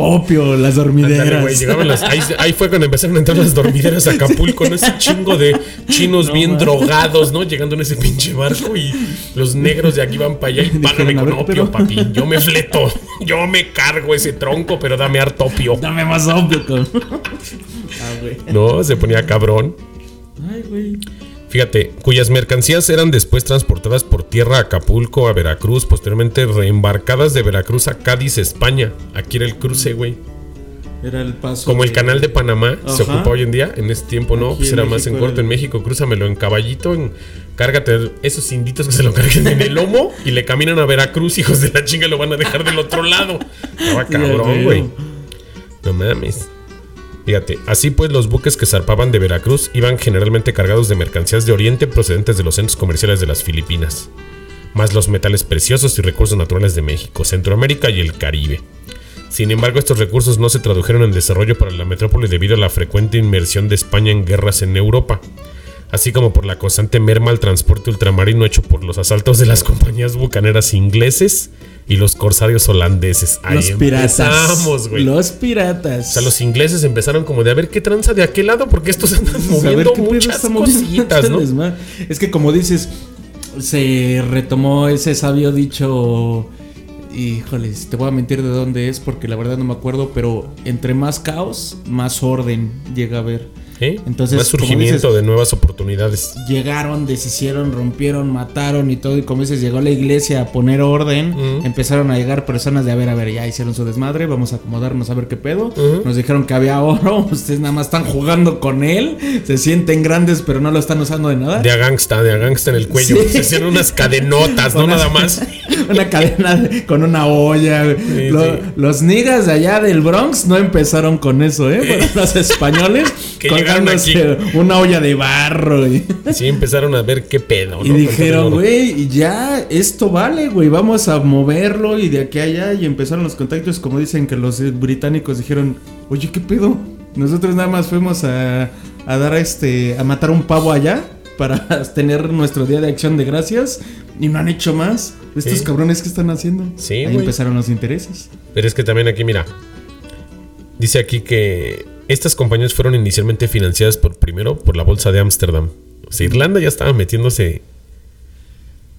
[SPEAKER 3] Opio, las dormideras.
[SPEAKER 2] llegaban las- ahí, ahí fue cuando empezaron a entrar las dormideras a Acapulco, ¿no? Ese chingo de chinos bien drogados, ¿no? Llegando en ese pinche barco y los negros de aquí van para allá y págame con opio,
[SPEAKER 3] pero-
[SPEAKER 2] papi. Yo me fleto, yo me cargo ese tronco, pero dame harto opio.
[SPEAKER 3] Dame más opio, ah.
[SPEAKER 2] No, se ponía cabrón.
[SPEAKER 3] Ay, güey.
[SPEAKER 2] Fíjate, cuyas mercancías eran después transportadas por tierra a Acapulco, a Veracruz, posteriormente reembarcadas de Veracruz a Cádiz, España. Aquí era el cruce, güey.
[SPEAKER 3] Era el paso.
[SPEAKER 2] Como el canal de Panamá se ocupa hoy en día, en ese tiempo no,
[SPEAKER 3] Aquí
[SPEAKER 2] pues era más en corto. En México, crúzamelo en caballito, en, cárgate esos inditos que se lo carguen en el lomo y le caminan a Veracruz, hijos de la chinga, lo van a dejar del otro lado. Estaba cabrón, güey. No mames. Fíjate, así pues los buques que zarpaban de Veracruz iban generalmente cargados de mercancías de Oriente procedentes de los centros comerciales de las Filipinas, más los metales preciosos y recursos naturales de México, Centroamérica y el Caribe. Sin embargo, estos recursos no se tradujeron en desarrollo para la metrópoli debido a la frecuente inmersión de España en guerras en Europa, así como por la constante merma al transporte ultramarino hecho por los asaltos de las compañías bucaneras ingleses y los corsarios holandeses. Ahí
[SPEAKER 3] Los piratas.
[SPEAKER 2] güey.
[SPEAKER 3] Los piratas.
[SPEAKER 2] O sea, los ingleses empezaron como de a ver qué tranza de aquel lado, porque estos andan
[SPEAKER 3] Pues,
[SPEAKER 2] moviendo muchas cositas, ¿no?
[SPEAKER 3] Es que como dices, se retomó ese sabio dicho. Híjoles, te voy a mentir de dónde es porque la verdad no me acuerdo, pero entre más caos, más orden llega a haber. Entonces,
[SPEAKER 2] Más surgimiento
[SPEAKER 3] dices-
[SPEAKER 2] de nuevas oportunidades.
[SPEAKER 3] Llegaron, deshicieron, rompieron, mataron y todo. Y como dices, llegó la iglesia a poner orden. Empezaron a llegar personas de a ver, a ver, ya hicieron su desmadre. Vamos a acomodarnos a ver qué pedo. Nos dijeron que había oro. Ustedes nada más están jugando con él. Se sienten grandes, pero no lo están usando de nada.
[SPEAKER 2] De a gangsta, de a gangsta en el cuello.
[SPEAKER 3] Sí.
[SPEAKER 2] Se hacían unas cadenotas, no nada más.
[SPEAKER 3] Una cadena de- con una olla. güey.
[SPEAKER 2] Sí,
[SPEAKER 3] Lo-
[SPEAKER 2] sí.
[SPEAKER 3] Los niggas de allá del Bronx no empezaron con eso, ¿eh? Los españoles
[SPEAKER 2] Que llegaron
[SPEAKER 3] una olla de barro. Y,
[SPEAKER 2] Sí, empezaron a ver qué pedo, ¿no?
[SPEAKER 3] y dijeron, güey, ya esto vale, güey, vamos a moverlo y de aquí a allá. Y empezaron los contactos, como dicen que los británicos dijeron, oye, ¿qué pedo? Nosotros nada más fuimos a, a dar este, a matar un pavo allá para tener nuestro día de acción de gracias y no han hecho más. Estos
[SPEAKER 2] Sí.
[SPEAKER 3] cabrones que están haciendo.
[SPEAKER 2] Sí,
[SPEAKER 3] Ahí empezaron los intereses.
[SPEAKER 2] Pero es que también aquí, mira. Dice aquí que Estas compañías fueron inicialmente financiadas por primero por la bolsa de Ámsterdam. O sea, Irlanda ya estaba metiéndose.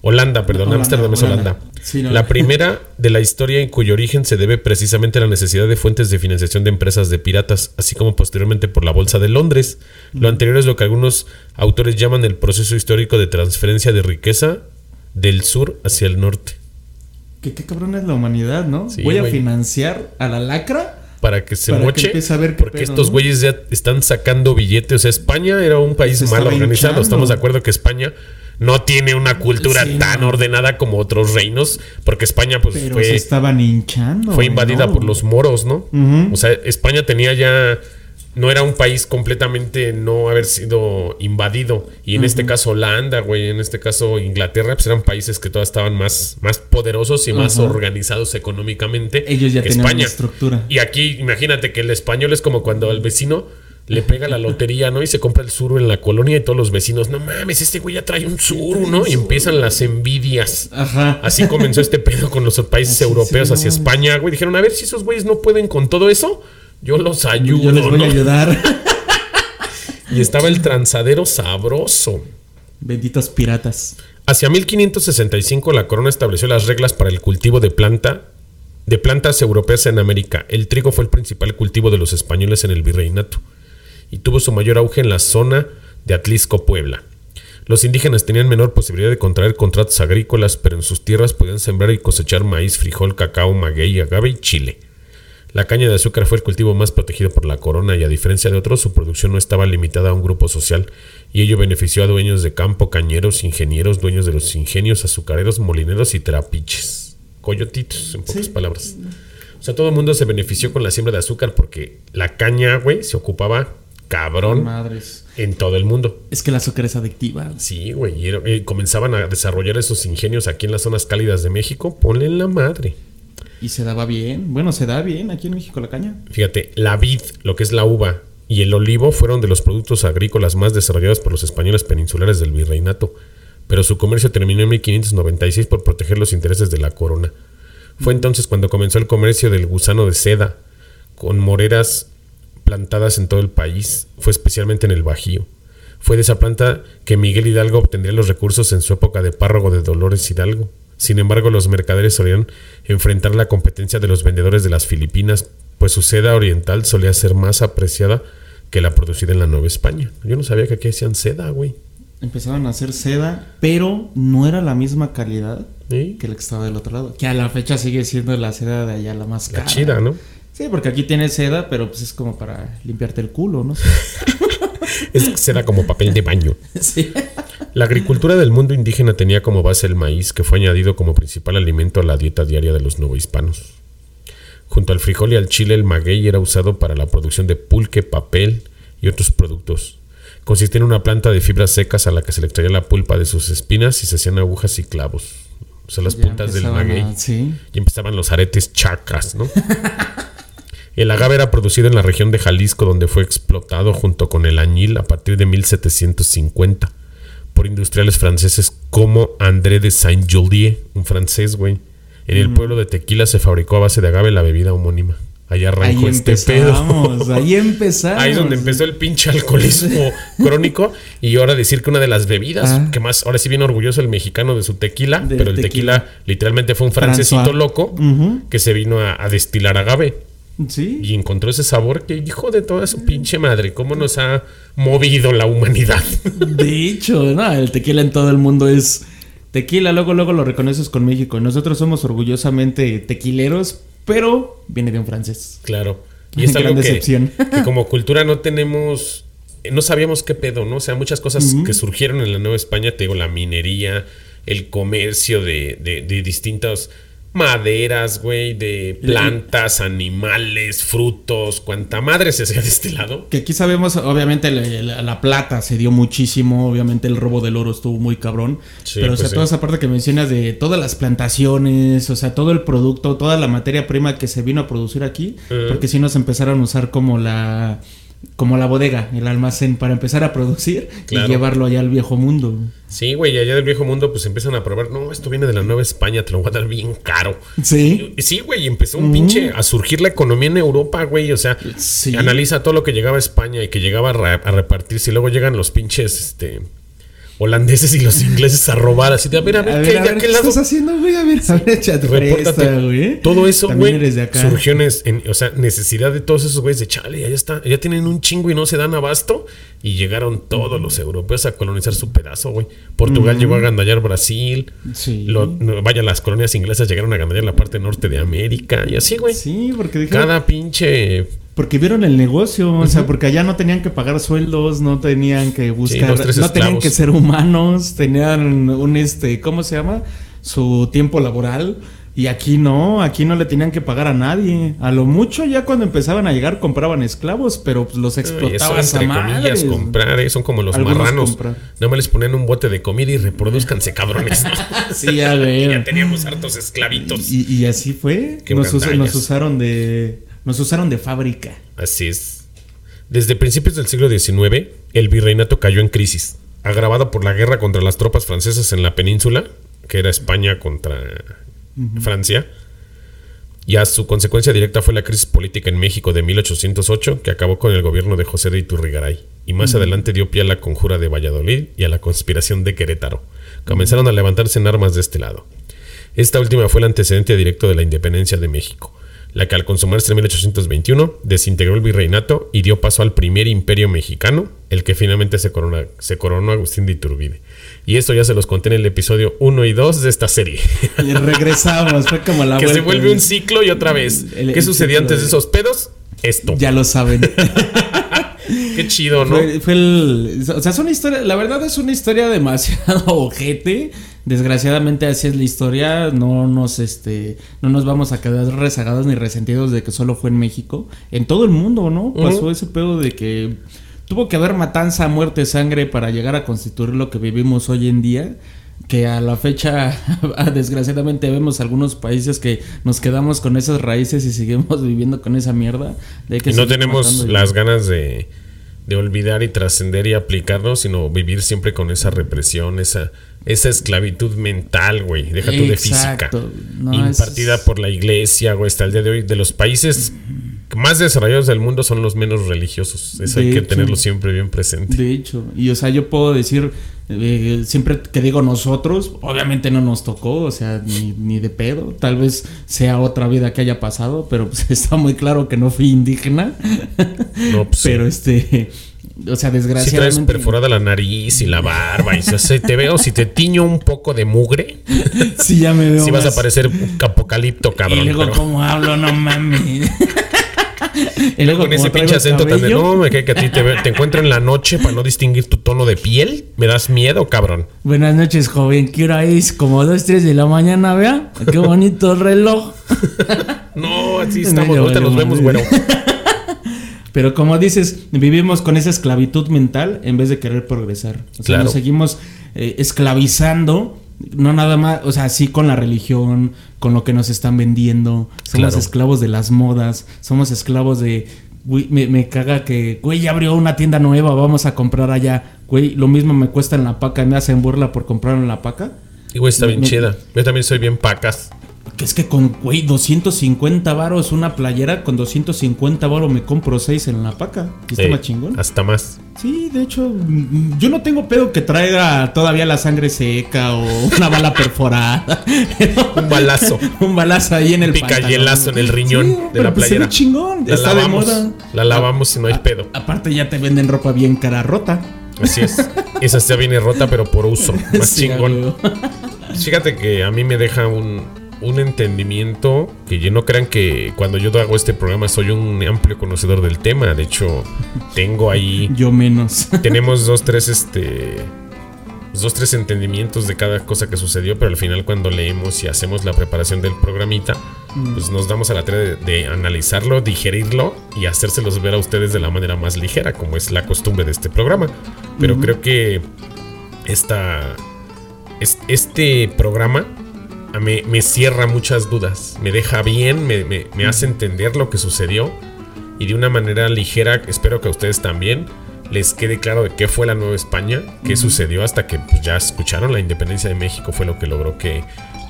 [SPEAKER 2] Holanda, perdón, Ámsterdam es
[SPEAKER 3] Holanda.
[SPEAKER 2] Holanda.
[SPEAKER 3] Sí, no.
[SPEAKER 2] La primera de la historia en cuyo origen se debe precisamente a la necesidad de fuentes de financiación de empresas de piratas, así como posteriormente por la Bolsa de Londres. Lo anterior es lo que algunos autores llaman el proceso histórico de transferencia de riqueza del sur hacia el norte.
[SPEAKER 3] Que qué cabrón es la humanidad, ¿no?
[SPEAKER 2] Sí,
[SPEAKER 3] Voy a financiar a la lacra.
[SPEAKER 2] Para que se
[SPEAKER 3] Para que
[SPEAKER 2] moche,
[SPEAKER 3] empiece a ver qué
[SPEAKER 2] porque
[SPEAKER 3] pedo,
[SPEAKER 2] estos
[SPEAKER 3] ¿no?
[SPEAKER 2] güeyes ya están sacando billetes. O sea, España era un país mal organizado.
[SPEAKER 3] hinchando.
[SPEAKER 2] Estamos de acuerdo que España no tiene una cultura
[SPEAKER 3] Sí,
[SPEAKER 2] tan
[SPEAKER 3] no.
[SPEAKER 2] ordenada como otros reinos, porque España pues
[SPEAKER 3] Pero
[SPEAKER 2] fue
[SPEAKER 3] se estaban hinchando.
[SPEAKER 2] fue invadida
[SPEAKER 3] ¿no?
[SPEAKER 2] por los moros, ¿no? O sea, España tenía ya. No era un país completamente no haber sido invadido. Y en este caso Holanda, güey, en este caso Inglaterra, pues eran países que todavía estaban más, más poderosos y más organizados económicamente.
[SPEAKER 3] Ellos ya
[SPEAKER 2] que
[SPEAKER 3] tenían
[SPEAKER 2] España.
[SPEAKER 3] una estructura.
[SPEAKER 2] Y aquí, imagínate que el español es como cuando al vecino le pega la lotería, ¿no? Y se compra el suru en la colonia y todos los vecinos, no mames, este güey ya trae un suru, ¿no? Y empiezan las envidias.
[SPEAKER 3] Ajá.
[SPEAKER 2] Así comenzó este pedo con los países
[SPEAKER 3] Así,
[SPEAKER 2] europeos hacia. España, güey. Dijeron, a ver si esos güeyes no pueden con todo eso, yo los ayudo.
[SPEAKER 3] Yo les voy
[SPEAKER 2] ¿no?
[SPEAKER 3] a ayudar.
[SPEAKER 2] Y estaba el transadero sabroso.
[SPEAKER 3] Benditos piratas.
[SPEAKER 2] Hacia 1565 la corona estableció las reglas para el cultivo de planta de plantas europeas en América. El trigo fue el principal cultivo de los españoles en el virreinato y tuvo su mayor auge en la zona de Atlisco, Puebla. Los indígenas tenían menor posibilidad de contraer contratos agrícolas, pero en sus tierras podían sembrar y cosechar maíz, frijol, cacao, maguey, agave y chile. La caña de azúcar fue el cultivo más protegido por la corona y a diferencia de otros su producción no estaba limitada a un grupo social y ello benefició a dueños de campo, cañeros, ingenieros, dueños de los ingenios, azucareros, molineros y trapiches. Coyotitos, en pocas palabras. O sea, todo el mundo se benefició con la siembra de azúcar porque la caña, güey, se ocupaba cabrón
[SPEAKER 3] Madres.
[SPEAKER 2] en todo el mundo.
[SPEAKER 3] Es que el azúcar es adictiva.
[SPEAKER 2] Sí, güey, y era- y comenzaban a desarrollar esos ingenios aquí en las zonas cálidas de México. Ponle en la madre.
[SPEAKER 3] Y se daba bien. Bueno, se da bien aquí en México la caña.
[SPEAKER 2] Fíjate, la vid, lo que es la uva, y el olivo fueron de los productos agrícolas más desarrollados por los españoles peninsulares del virreinato, pero su comercio terminó en 1596 por proteger los intereses de la corona. Fue entonces cuando comenzó el comercio del gusano de seda, con moreras plantadas en todo el país, fue especialmente en el Bajío. Fue de esa planta que Miguel Hidalgo obtendría los recursos en su época de párroco de Dolores Hidalgo. Sin embargo, los mercaderes solían enfrentar la competencia de los vendedores de las Filipinas, pues su seda oriental solía ser más apreciada que la producida en la Nueva España. Yo no sabía que aquí hacían seda, güey.
[SPEAKER 3] Empezaban a hacer seda, pero no era la misma calidad
[SPEAKER 2] ¿Sí?
[SPEAKER 3] que la que estaba del otro lado. Que a la fecha sigue siendo la seda de allá la más
[SPEAKER 2] La
[SPEAKER 3] cara.
[SPEAKER 2] chida, ¿no?
[SPEAKER 3] Sí, porque aquí tiene seda, pero pues es como para limpiarte el culo, ¿no? sé.
[SPEAKER 2] Es seda como papel de baño.
[SPEAKER 3] sí.
[SPEAKER 2] La agricultura del mundo indígena tenía como base el maíz, que fue añadido como principal alimento a la dieta diaria de los novohispanos. Junto al frijol y al chile, el maguey era usado para la producción de pulque, papel y otros productos. Consistía en una planta de fibras secas a la que se le extraía la pulpa de sus espinas y se hacían agujas y clavos. O sea, las
[SPEAKER 3] Ya
[SPEAKER 2] puntas del maguey.
[SPEAKER 3] a- sí.
[SPEAKER 2] Y empezaban los aretes chacas, ¿no? El agave era producido en la región de Jalisco, donde fue explotado junto con el añil a partir de 1750 por industriales franceses como André de Saint-Joliet, un francés, güey. En
[SPEAKER 3] Mm.
[SPEAKER 2] el pueblo de Tequila se fabricó a base de agave la bebida homónima. Ahí
[SPEAKER 3] Ahí
[SPEAKER 2] arrancó este pedo.
[SPEAKER 3] ahí empezamos.
[SPEAKER 2] Ahí es donde empezó el pinche alcoholismo crónico. Y ahora decir que una de las bebidas
[SPEAKER 3] Ah.
[SPEAKER 2] que más, ahora sí viene orgulloso el mexicano de su tequila,
[SPEAKER 3] Del
[SPEAKER 2] pero el tequila.
[SPEAKER 3] tequila.
[SPEAKER 2] literalmente fue un francesito
[SPEAKER 3] François.
[SPEAKER 2] loco que se vino a, a destilar agave
[SPEAKER 3] Sí.
[SPEAKER 2] y encontró ese sabor que, hijo de toda su pinche madre, cómo nos ha movido la humanidad.
[SPEAKER 3] De hecho, no, el tequila en todo el mundo es tequila, luego luego lo reconoces con México. Nosotros somos orgullosamente tequileros, pero viene de un francés.
[SPEAKER 2] claro. Y es
[SPEAKER 3] Gran
[SPEAKER 2] algo que,
[SPEAKER 3] decepción.
[SPEAKER 2] que como cultura no tenemos, eh, no sabíamos qué pedo, ¿no? O sea, muchas cosas que surgieron en la Nueva España, te digo, la minería, el comercio de, de, de distintas maderas, güey, de plantas, animales, frutos, cuanta madre se hacía de este lado.
[SPEAKER 3] Que aquí sabemos, obviamente, la, la- la plata se dio muchísimo. Obviamente, el robo del oro estuvo muy cabrón.
[SPEAKER 2] Sí,
[SPEAKER 3] pero, o
[SPEAKER 2] pues
[SPEAKER 3] sea,
[SPEAKER 2] sí.
[SPEAKER 3] toda esa parte que mencionas de todas las plantaciones, o sea, todo el producto, toda la materia prima que se vino a producir aquí. Porque si nos empezaron a usar como la. Como la bodega, el almacén, para empezar a producir
[SPEAKER 2] Claro.
[SPEAKER 3] y llevarlo allá al viejo mundo.
[SPEAKER 2] Sí, güey, y allá del viejo mundo pues empiezan a probar, no, esto viene de la Nueva España, te lo voy a dar bien caro.
[SPEAKER 3] Sí.
[SPEAKER 2] Sí, güey, y empezó un pinche a surgir la economía en Europa, güey. O sea,
[SPEAKER 3] Sí.
[SPEAKER 2] analiza todo lo que llegaba a España y que llegaba a repartirse. Y luego llegan los pinches este, holandeses y los ingleses a robar. Así de, a ver, a ver,
[SPEAKER 3] A
[SPEAKER 2] ¿qué,
[SPEAKER 3] ver, a ver, ¿qué estás haciendo, güey? A ver, a ver,
[SPEAKER 2] Repórtate.
[SPEAKER 3] presta, güey.
[SPEAKER 2] Todo eso,
[SPEAKER 3] También
[SPEAKER 2] güey, surgió en, o sea, necesidad de todos esos güeyes de chale, ya está, ya tienen un chingo y no se dan abasto. Y llegaron todos los europeos a colonizar su pedazo, güey. Portugal llegó a gandallar Brasil.
[SPEAKER 3] Sí.
[SPEAKER 2] Lo- no, vaya, las colonias inglesas llegaron a gandallar la parte norte de América. Y así, güey.
[SPEAKER 3] Sí, porque
[SPEAKER 2] Cada pinche
[SPEAKER 3] Porque vieron el negocio, o sea, porque allá no tenían que pagar sueldos, no tenían que buscar, no tenían que ser humanos, tenían un este, ¿cómo se llama? Su tiempo laboral. Y aquí no, aquí no le tenían que pagar a nadie. A lo mucho ya cuando empezaban a llegar compraban esclavos, pero pues, los
[SPEAKER 2] eso,
[SPEAKER 3] explotaban a
[SPEAKER 2] entre comillas, comprar, eh, son como los
[SPEAKER 3] Algunos
[SPEAKER 2] marranos. Nada más les ponen un bote de comida y reproduzcanse, cabrones. ¿no?
[SPEAKER 3] Sí, ya
[SPEAKER 2] ya teníamos hartos esclavitos.
[SPEAKER 3] Y, y así fue.
[SPEAKER 2] Qué
[SPEAKER 3] Nos, us- nos usaron de. Nos usaron de fábrica.
[SPEAKER 2] Así es. Desde principios del siglo XIX, el virreinato cayó en crisis, agravado por la guerra contra las tropas francesas en la península, que era España contra Francia. Y a su consecuencia directa fue la crisis política en México de 1808, que acabó con el gobierno de José de Iturrigaray. Y más adelante dio pie a la conjura de Valladolid y a la conspiración de Querétaro. Comenzaron a levantarse en armas de este lado. Esta última fue el antecedente directo de la independencia de México, la que al consumarse en 1821 desintegró el virreinato y dio paso al primer imperio mexicano, el que finalmente se, corona- se coronó Agustín de Iturbide. Y esto ya se los conté en el episodio 1 y 2 de esta serie.
[SPEAKER 3] Y regresamos, fue como la
[SPEAKER 2] que se vuelve un ciclo y otra vez.
[SPEAKER 3] El-
[SPEAKER 2] ¿Qué
[SPEAKER 3] el ciclo
[SPEAKER 2] antes de
[SPEAKER 3] de-
[SPEAKER 2] esos pedos? Esto.
[SPEAKER 3] Ya lo saben.
[SPEAKER 2] Qué chido, ¿no?
[SPEAKER 3] Fue, fue el. O sea, es una historia. La verdad es una historia demasiado ojete. Desgraciadamente, así es la historia. No nos, este. No nos vamos a quedar rezagados ni resentidos de que solo fue en México. En todo el mundo, ¿no? Pasó ese pedo de que. Tuvo que haber matanza, muerte, sangre para llegar a constituir lo que vivimos hoy en día. Que a la fecha, desgraciadamente, vemos algunos países que nos quedamos con esas raíces y seguimos viviendo con esa mierda. De que
[SPEAKER 2] Y no tenemos las ganas de, de olvidar y trascender y aplicarnos, sino vivir siempre con esa represión, esa, esa esclavitud mental, güey. Deja tú de física.
[SPEAKER 3] No,
[SPEAKER 2] impartida
[SPEAKER 3] es-
[SPEAKER 2] por la iglesia, güey, hasta el día de hoy. De los países más desarrollados del mundo son los menos religiosos. Eso
[SPEAKER 3] De
[SPEAKER 2] hay que
[SPEAKER 3] hecho.
[SPEAKER 2] tenerlo siempre bien presente.
[SPEAKER 3] De hecho, y o sea, yo puedo decir, eh, siempre que digo nosotros, obviamente no nos tocó, o sea, ni, ni de pedo, tal vez sea otra vida que haya pasado, pero pues está muy claro que no fui indígena,
[SPEAKER 2] No, pues,
[SPEAKER 3] pero este, o sea,
[SPEAKER 2] Si traes
[SPEAKER 3] desgraciadamente...
[SPEAKER 2] perforada la nariz y la barba y si te veo, si te tiño un poco de mugre,
[SPEAKER 3] sí, ya me veo
[SPEAKER 2] si vas a parecer un apocalipto, cabrón.
[SPEAKER 3] y luego
[SPEAKER 2] pero-
[SPEAKER 3] cómo hablo, no mames. y luego
[SPEAKER 2] con ese
[SPEAKER 3] como
[SPEAKER 2] pinche acento tan de
[SPEAKER 3] cabello,
[SPEAKER 2] no, me cae que a ti te, ve- te encuentro en la noche para no distinguir tu tono de piel. Me das miedo, cabrón.
[SPEAKER 3] Buenas noches, joven. ¿Qué hora es? Como 2, 3 de la mañana, vea. Qué bonito reloj.
[SPEAKER 2] No, así estamos, ahorita nos vemos, güero.
[SPEAKER 3] Pero como dices, vivimos con esa esclavitud mental en vez de querer progresar. O sea,
[SPEAKER 2] Claro.
[SPEAKER 3] nos seguimos eh, esclavizando. No nada más, o sea, sí con la religión, con lo que nos están vendiendo. Somos
[SPEAKER 2] Claro.
[SPEAKER 3] esclavos de las modas, somos esclavos de... Güey, me, me caga que, güey, ya abrió una tienda nueva, vamos a comprar allá. Güey, lo mismo me cuesta en la paca, me hacen burla por comprar en la paca.
[SPEAKER 2] Y güey, está bien
[SPEAKER 3] Me-
[SPEAKER 2] chida. Yo también soy bien pacas.
[SPEAKER 3] Que es que con, güey, 250 varos una playera, con 250 varos me compro 6 en la paca. Y está
[SPEAKER 2] Sí,
[SPEAKER 3] más chingón.
[SPEAKER 2] Hasta más.
[SPEAKER 3] Sí, de hecho, yo no tengo pedo que traiga todavía la sangre seca o una bala perforada.
[SPEAKER 2] Un balazo.
[SPEAKER 3] Un balazo ahí en el
[SPEAKER 2] Picayelazo en el riñón
[SPEAKER 3] Sí,
[SPEAKER 2] de la
[SPEAKER 3] pues
[SPEAKER 2] playera.
[SPEAKER 3] chingón,
[SPEAKER 2] La
[SPEAKER 3] está
[SPEAKER 2] lavamos.
[SPEAKER 3] de moda.
[SPEAKER 2] La lavamos y no hay pedo.
[SPEAKER 3] Aparte ya te venden ropa bien cara rota.
[SPEAKER 2] Así es. Esa ya viene rota, pero por uso. Más
[SPEAKER 3] Sí,
[SPEAKER 2] chingón. Fíjate que a mí me deja un, un entendimiento que yo no crean que cuando yo hago este programa soy un amplio conocedor del tema. De hecho, tengo ahí.
[SPEAKER 3] Yo menos.
[SPEAKER 2] Tenemos dos, tres, este. Dos, tres entendimientos de cada cosa que sucedió, pero al final cuando leemos y hacemos la preparación del programita, pues nos damos a la tarea de, de analizarlo, digerirlo y hacérselos ver a ustedes de la manera más ligera, como es la costumbre de este programa. Pero creo que esta, es- este programa me, me cierra muchas dudas, me deja bien, me, me- me hace entender lo que sucedió y de una manera ligera, espero que a ustedes también les quede claro de qué fue la Nueva España, qué sucedió hasta que pues, ya escucharon la independencia de México, fue lo que logró que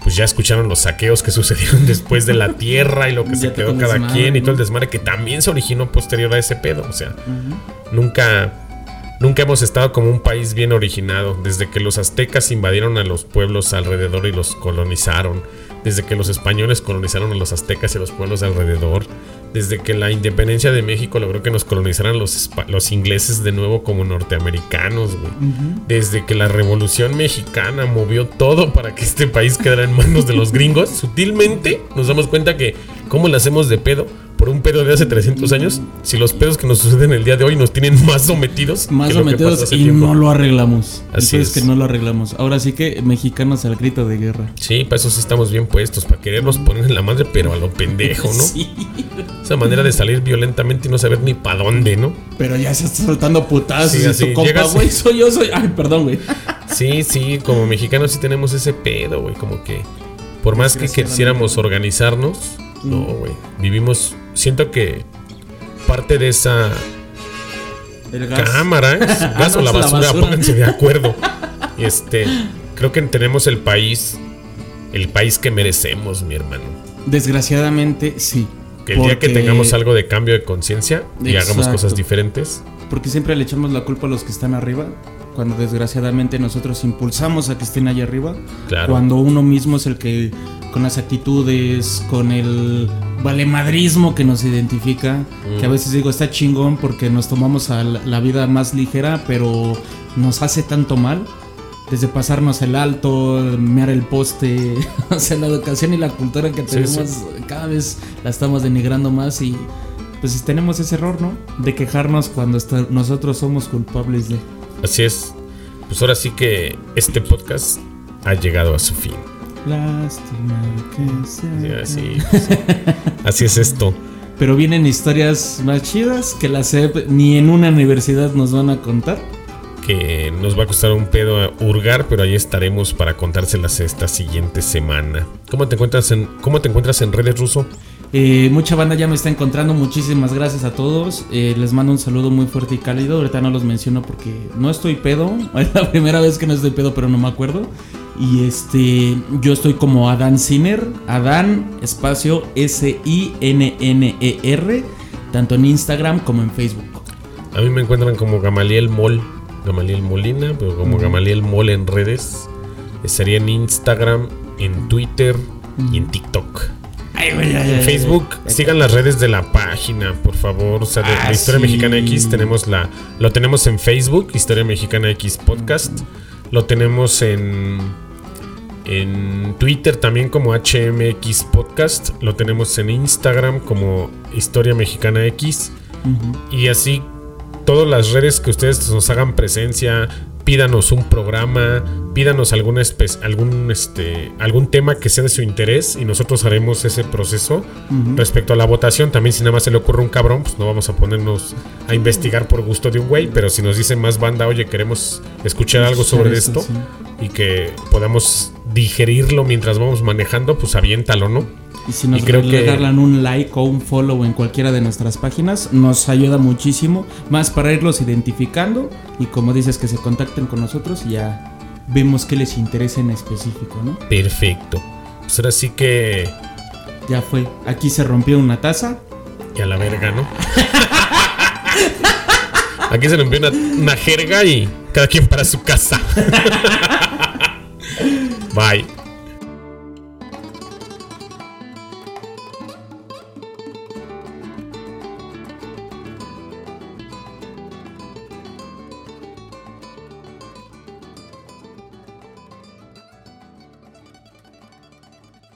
[SPEAKER 2] pues ya escucharon los saqueos que sucedieron después de la tierra y lo que se quedó cada quien y todo el desmadre que también se originó posterior a ese pedo, o sea, nunca nunca hemos estado como un país bien originado, desde que los aztecas invadieron a los pueblos alrededor y los colonizaron, desde que los españoles colonizaron a los aztecas y a los pueblos de alrededor, desde que la independencia de México logró que nos colonizaran los, ingleses de nuevo como norteamericanos, güey. Desde que la revolución mexicana movió todo para que este país quedara en manos de los gringos, sutilmente nos damos cuenta que cómo le hacemos de pedo por un pedo de hace 300 años, si los pedos que nos suceden el día de hoy nos tienen más sometidos.
[SPEAKER 3] Más
[SPEAKER 2] que lo que pasó
[SPEAKER 3] sometidos y
[SPEAKER 2] tiempo.
[SPEAKER 3] no lo arreglamos.
[SPEAKER 2] Así
[SPEAKER 3] es que no lo arreglamos. Ahora sí que mexicanos al grito de guerra.
[SPEAKER 2] Sí, para eso sí estamos bien puestos, para querernos poner en la madre, pero a lo pendejo, ¿no?
[SPEAKER 3] Sí.
[SPEAKER 2] Esa manera de salir violentamente y no saber ni para dónde, ¿no?
[SPEAKER 3] Pero ya se está soltando putazos
[SPEAKER 2] Sí,
[SPEAKER 3] y
[SPEAKER 2] así,
[SPEAKER 3] tu compa, güey, soy yo, soy. Ay, perdón, güey.
[SPEAKER 2] Sí, sí, como mexicanos sí tenemos ese pedo, güey, como que por más que quisiéramos organizarnos, no, güey, vivimos, siento que parte de esa
[SPEAKER 3] El gas.
[SPEAKER 2] cámara, ¿eh? gas
[SPEAKER 3] no,
[SPEAKER 2] la
[SPEAKER 3] es la
[SPEAKER 2] basura, pónganse de acuerdo. Este, creo que tenemos el país, el país que merecemos, mi hermano.
[SPEAKER 3] Desgraciadamente, sí.
[SPEAKER 2] Que el día que tengamos algo de cambio de conciencia y hagamos cosas diferentes,
[SPEAKER 3] Porque siempre le echamos la culpa a los que están arriba. Cuando desgraciadamente nosotros impulsamos a que estén allá arriba.
[SPEAKER 2] Claro.
[SPEAKER 3] Cuando uno mismo es el que, con las actitudes, con el valemadrismo que nos identifica, que a
[SPEAKER 2] Mm.
[SPEAKER 3] veces digo está chingón porque nos tomamos a la, vida más ligera, pero nos hace tanto mal. Desde pasarnos el alto, mear el poste, o sea, la educación y la cultura que
[SPEAKER 2] Sí,
[SPEAKER 3] tenemos
[SPEAKER 2] sí.
[SPEAKER 3] cada vez la estamos denigrando más y pues tenemos ese error, ¿no? De quejarnos cuando está- nosotros somos culpables de...
[SPEAKER 2] así es. Pues ahora sí que este podcast ha llegado a su fin.
[SPEAKER 3] Lástima que sea.
[SPEAKER 2] Sí, así, sí. así es esto.
[SPEAKER 3] Pero vienen historias más chidas que la SEP ni en una universidad nos van a contar.
[SPEAKER 2] Que nos va a costar un pedo hurgar, pero ahí estaremos para contárselas esta siguiente semana. ¿Cómo te encuentras en, cómo te encuentras en redes ruso?
[SPEAKER 3] Eh, mucha banda ya me está encontrando. Muchísimas gracias a todos. Eh, les mando un saludo muy fuerte y cálido. Ahorita no los menciono porque no estoy pedo. Es la primera vez que no estoy pedo, pero no me acuerdo. Y este, yo estoy como Adán Sinner. Adán, espacio S-I-N-N-E-R. E Tanto en Instagram como en Facebook.
[SPEAKER 2] A mí me encuentran como Gamaliel Mol, Gamaliel Molina, pero como Gamaliel Mol en redes. Sería en Instagram, en Twitter y en TikTok.
[SPEAKER 3] Ay, güey, ay,
[SPEAKER 2] En Facebook, sigan las redes de la página, por favor. O sea, de
[SPEAKER 3] Ah,
[SPEAKER 2] Historia
[SPEAKER 3] sí.
[SPEAKER 2] Mexicana X tenemos la. Lo tenemos en Facebook, Historia Mexicana X Podcast. Lo tenemos en. En Twitter también como HMX Podcast. Lo tenemos en Instagram como Historia Mexicana X. Y así, todas las redes que ustedes nos hagan presencia, pídanos un programa, pídanos algún, espe- algún, este, algún tema que sea de su interés y nosotros haremos ese proceso. Respecto a la votación, también si nada más se le ocurre un cabrón, pues no vamos a ponernos a investigar por gusto de un güey, pero si nos dice más banda, oye, queremos escuchar algo sobre esto
[SPEAKER 3] sí.
[SPEAKER 2] y que podamos digerirlo mientras vamos manejando, pues aviéntalo, ¿no?
[SPEAKER 3] Y si nos
[SPEAKER 2] Y creo que-
[SPEAKER 3] regalan un like o un follow en cualquiera de nuestras páginas, nos ayuda muchísimo. Más para irlos identificando y como dices, que se contacten con nosotros y ya vemos qué les interesa en específico, ¿no?
[SPEAKER 2] Perfecto. Pues ahora sí que...
[SPEAKER 3] Ya fue. Aquí se rompió una taza.
[SPEAKER 2] Y a la verga, ¿no? Aquí se envió una, una jerga y cada quien para su casa. Bye.